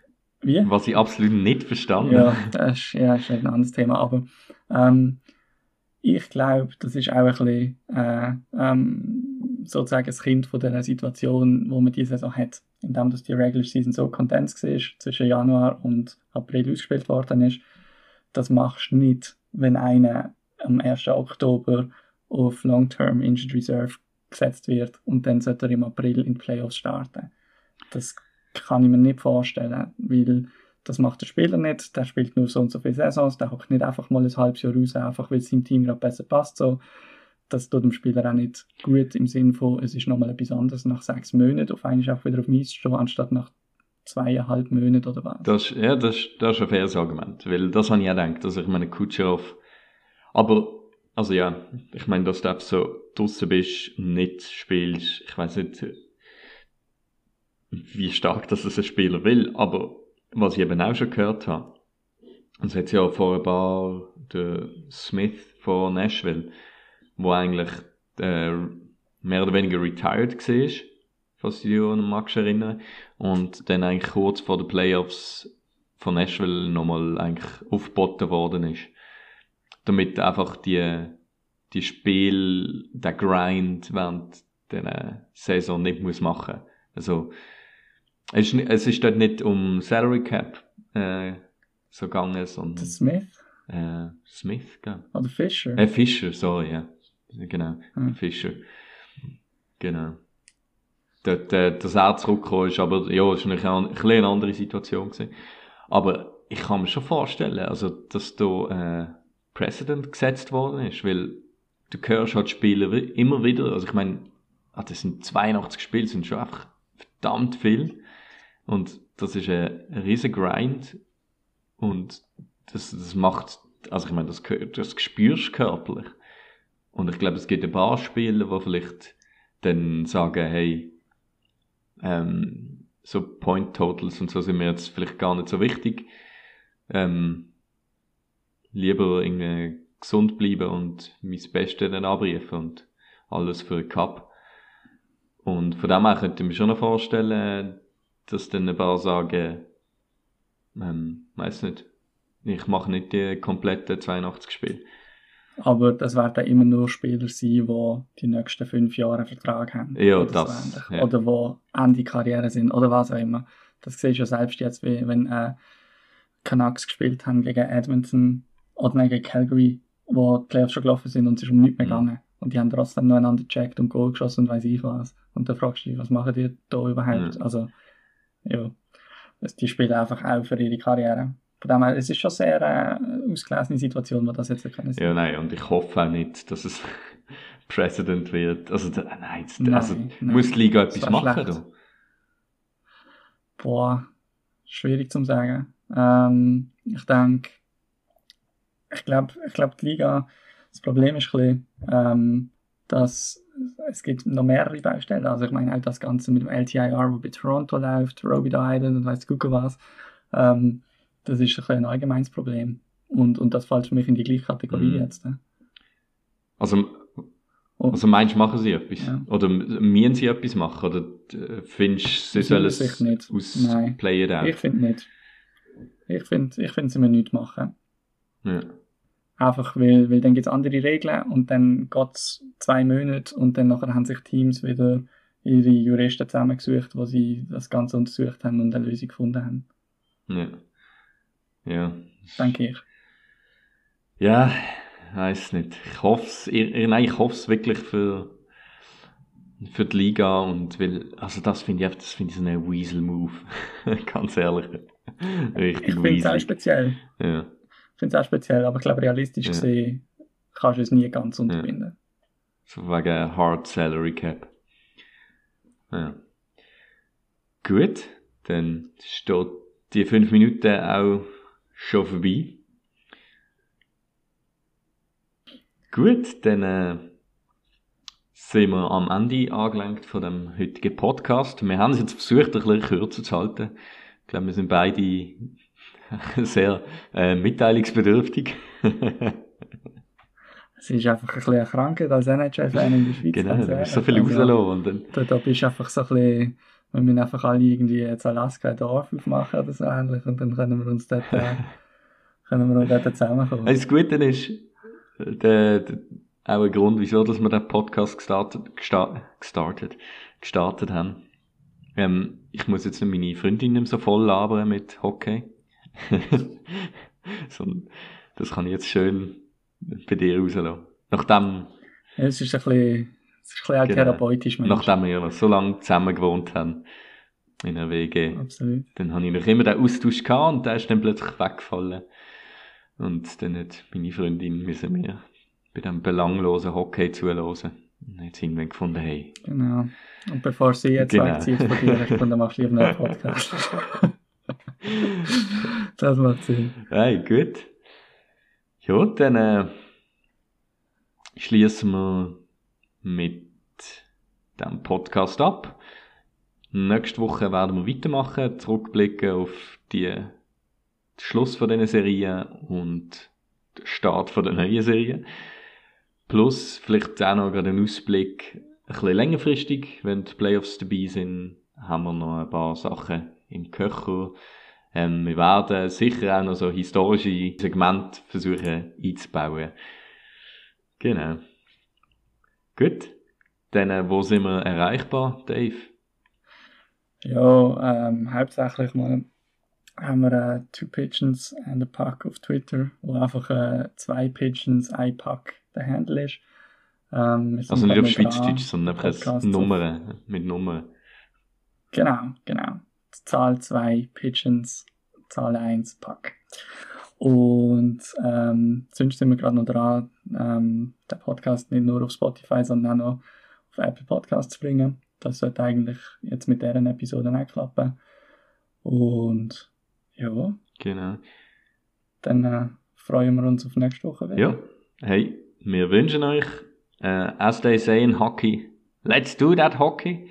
wie? Was ich absolut nicht verstanden Ja, das ist, ja, ist ein anderes Thema, aber ähm, ich glaube, das ist auch ein bisschen äh, ähm, sozusagen das Kind von der Situation, wo man diese Saison hat, indem das die Regular Season so kondens war, zwischen Januar und April ausgespielt worden ist. Das machst du nicht, wenn einer am 1. Oktober auf Long-Term Injured Reserve gesetzt wird und dann sollte er im April in die Playoffs starten. Das kann ich mir nicht vorstellen, weil das macht der Spieler nicht, der spielt nur so und so viele Saisons, der hockt nicht einfach mal ein halbes Jahr raus, einfach weil es seinem Team gerade besser passt. So. Das tut dem Spieler auch nicht gut im Sinne von, es ist nochmal etwas anderes nach sechs Monaten auf einmal auch wieder auf Eis stehen, anstatt nach zweieinhalb Monaten oder was. Das, ja, das, das ist ein faires Argument, weil das habe ich auch gedacht, dass ich meine Kutscherov, aber also ja, ich meine, dass du so draußen bist nicht spielst, ich weiß nicht, wie stark das ein Spieler will, aber was ich eben auch schon gehört habe, und es hat ja vor ein paar der Smith von Nashville, wo eigentlich äh, mehr oder weniger retired war, falls du dich magst erinnern, und dann eigentlich kurz vor den Playoffs von Nashville nochmal eigentlich aufgeboten worden ist damit einfach die, die Spiel, der Grind während der Saison nicht muss machen. Also, es ist, es ist dort nicht um Salary Cap äh, so gegangen, sondern... Der Smith? Äh, Smith, gell? Oder Fischer? Äh, Fischer, sorry, ja. Genau, hm. Fischer. Genau. Dort, äh, dass er zurückgekommen ist, aber ja, es war eine, eine, eine andere Situation gewesen. Aber ich kann mir schon vorstellen, also, dass da äh, Precedent gesetzt worden ist, weil du hörst halt Spieler immer wieder, also ich meine, ah, das sind 82 Spiele, sind schon einfach verdammt viel. Und das ist ein, riesen Grind. Und das, das macht, also ich meine, das, das spürst körperlich. Und ich glaube, es gibt ein paar Spieler, die vielleicht dann sagen, hey, ähm, so Point Totals und so sind mir jetzt vielleicht gar nicht so wichtig. Ähm, lieber irgendwie gesund bleiben und mein Bestes dann abrufen und alles für den Cup. Und von dem her könnte ich mir schon noch vorstellen, dass dann ein paar sagen, ähm, weiß nicht, ich mache nicht die kompletten 82 Spiele. Aber das werden immer nur Spieler sein, die die nächsten fünf Jahre einen Vertrag haben. Ja, oder das. So ja. Oder die Ende Karriere sind. Oder was auch immer. Das siehst du ja selbst jetzt, wie, wenn äh, Canucks gespielt haben gegen Edmonton oder gegen Calgary, wo die Playoffs schon gelaufen sind und es ist um nichts mehr Mhm. gegangen. Und die haben trotzdem noch einander gecheckt und Goal geschossen und weiß ich was. Und dann fragst du dich, was machen die da überhaupt? Mhm. Also, ja. Das- Die spielen einfach auch für ihre Karriere. Von dem her, es ist schon sehr äh, ausgelesene Situation, wo das jetzt können sein. Ja, nein, und ich hoffe auch nicht, dass es President wird. Also, nein, jetzt, Nein, also nein. muss die Liga Das etwas machen. Da. Boah, schwierig zu sagen. Ähm, ich denke, ich glaube, ich glaub, die Liga, das Problem ist ein bisschen, ähm, dass es gibt noch mehrere Baustellen. Also ich meine auch das Ganze mit dem LTIR, wo bei Toronto läuft, Robida Island und weiss gucken was. Ähm, das ist ein, bisschen ein allgemeines Problem. Und, und das fällt für mich in die gleiche Kategorie Mhm. jetzt. Ne? Also, Und also meinst du, machen sie etwas? Ja. Oder müssen sie etwas machen? Oder äh, findest du, sie Aus sollen es nicht. Nein. ausplayen out? ich finde nicht. Ich finde, ich find, sie müssen nichts machen. Ja. Einfach weil, weil dann gibt es andere Regeln und dann geht es zwei Monate und dann nachher haben sich Teams wieder ihre Juristen zusammengesucht, wo sie das Ganze untersucht haben und eine Lösung gefunden haben. Ja. Ja. Denke ich. Ja, weiß nicht. Ich hoffe es, nein, ich hoffe es wirklich für, für die Liga und will, also das finde ich einfach, das finde ich so ein Weasel-Move. Ganz ehrlich. Richtig Ich finde es auch speziell. Ja. Ich finde es auch speziell, aber ich glaube, realistisch Ja. gesehen kannst du es nie ganz unterbinden. So wegen Hard Salary Cap. Ja. Gut, dann steht die fünf Minuten auch schon vorbei. Gut, dann äh, sind wir am Ende angelangt von dem heutigen Podcast. Wir haben es jetzt versucht, ein bisschen kürzer zu halten. Ich glaube, wir sind beide sehr äh, mitteilungsbedürftig. Es ist einfach ein bisschen eine Krankheit als NHL-Fan in der Schweiz. genau, ganz du musst so viel Also, rauslassen dann Da, da bist du einfach so ein bisschen, wir müssen einfach alle irgendwie jetzt Alaska ein Dorf aufmachen oder so ähnlich und dann können wir uns dort, äh, können wir uns dort zusammenkommen. Das Gute ist, der, der, auch ein Grund, wieso dass wir den Podcast gestartet, gesta gestartet, gestartet haben. Ähm, ich muss jetzt nicht meine Freundin nicht mehr so voll labern mit Hockey. Das kann ich jetzt schön bei dir rauslassen. Nachdem, es ist ein bisschen, es ist ein bisschen Genau. therapeutisch. Mensch. nachdem wir ja noch so lange zusammen gewohnt haben in einer WG, Absolut. dann habe ich noch immer den Austausch gehabt und der ist dann plötzlich weggefallen. Und dann hat meine Freundin müssen mir bei dem belanglosen Hockey zuhören. Und dann hat sie irgendwann gefunden, hey, Genau. Und bevor sie jetzt Genau. wegzieht von dir, ich finde, machst du lieber noch einen Podcast. das macht Sinn. hey, gut. Ja, dann äh, schließen wir mit dem Podcast ab. Nächste Woche werden wir weitermachen, zurückblicken auf die den Schluss von diesen Serien und den Start von der neuen Serie. Plus vielleicht auch noch gerade einen Ausblick, ein bisschen längerfristig, wenn die Playoffs dabei sind, haben wir noch ein paar Sachen im Köcher. Ähm, wir werden sicher auch noch so historische Segmente versuchen einzubauen. Genau. Gut. Dann, äh, wo sind wir erreichbar, Dave? Ja, ähm, hauptsächlich mal haben wir äh, Two Pigeons and a Puck auf Twitter, wo einfach äh, zwei Pigeons, ein Puck der Handle ist. Ähm, Also nicht auf Schweizerdeutsch, sondern einfach Nummern, mit Nummern. Genau, genau. Zahl zwei Pigeons, Zahl 1 Pack. Und ähm, sonst sind wir gerade noch dran, ähm, den Podcast nicht nur auf Spotify, sondern auch noch auf Apple Podcasts zu bringen. Das sollte eigentlich jetzt mit deren Episoden auch klappen. Und ja. Genau. Dann äh, freuen wir uns auf nächste Woche wieder. Ja. Hey, wir wünschen euch, äh, as they say in Hockey, let's do that Hockey.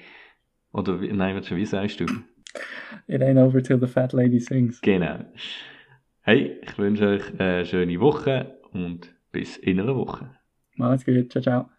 Oder, nein, wie sagst du? It ain't over till the fat lady sings. Genau. Hey, ich wünsche euch eine schöne Woche und bis in einer Woche. Macht's gut. Ciao, ciao.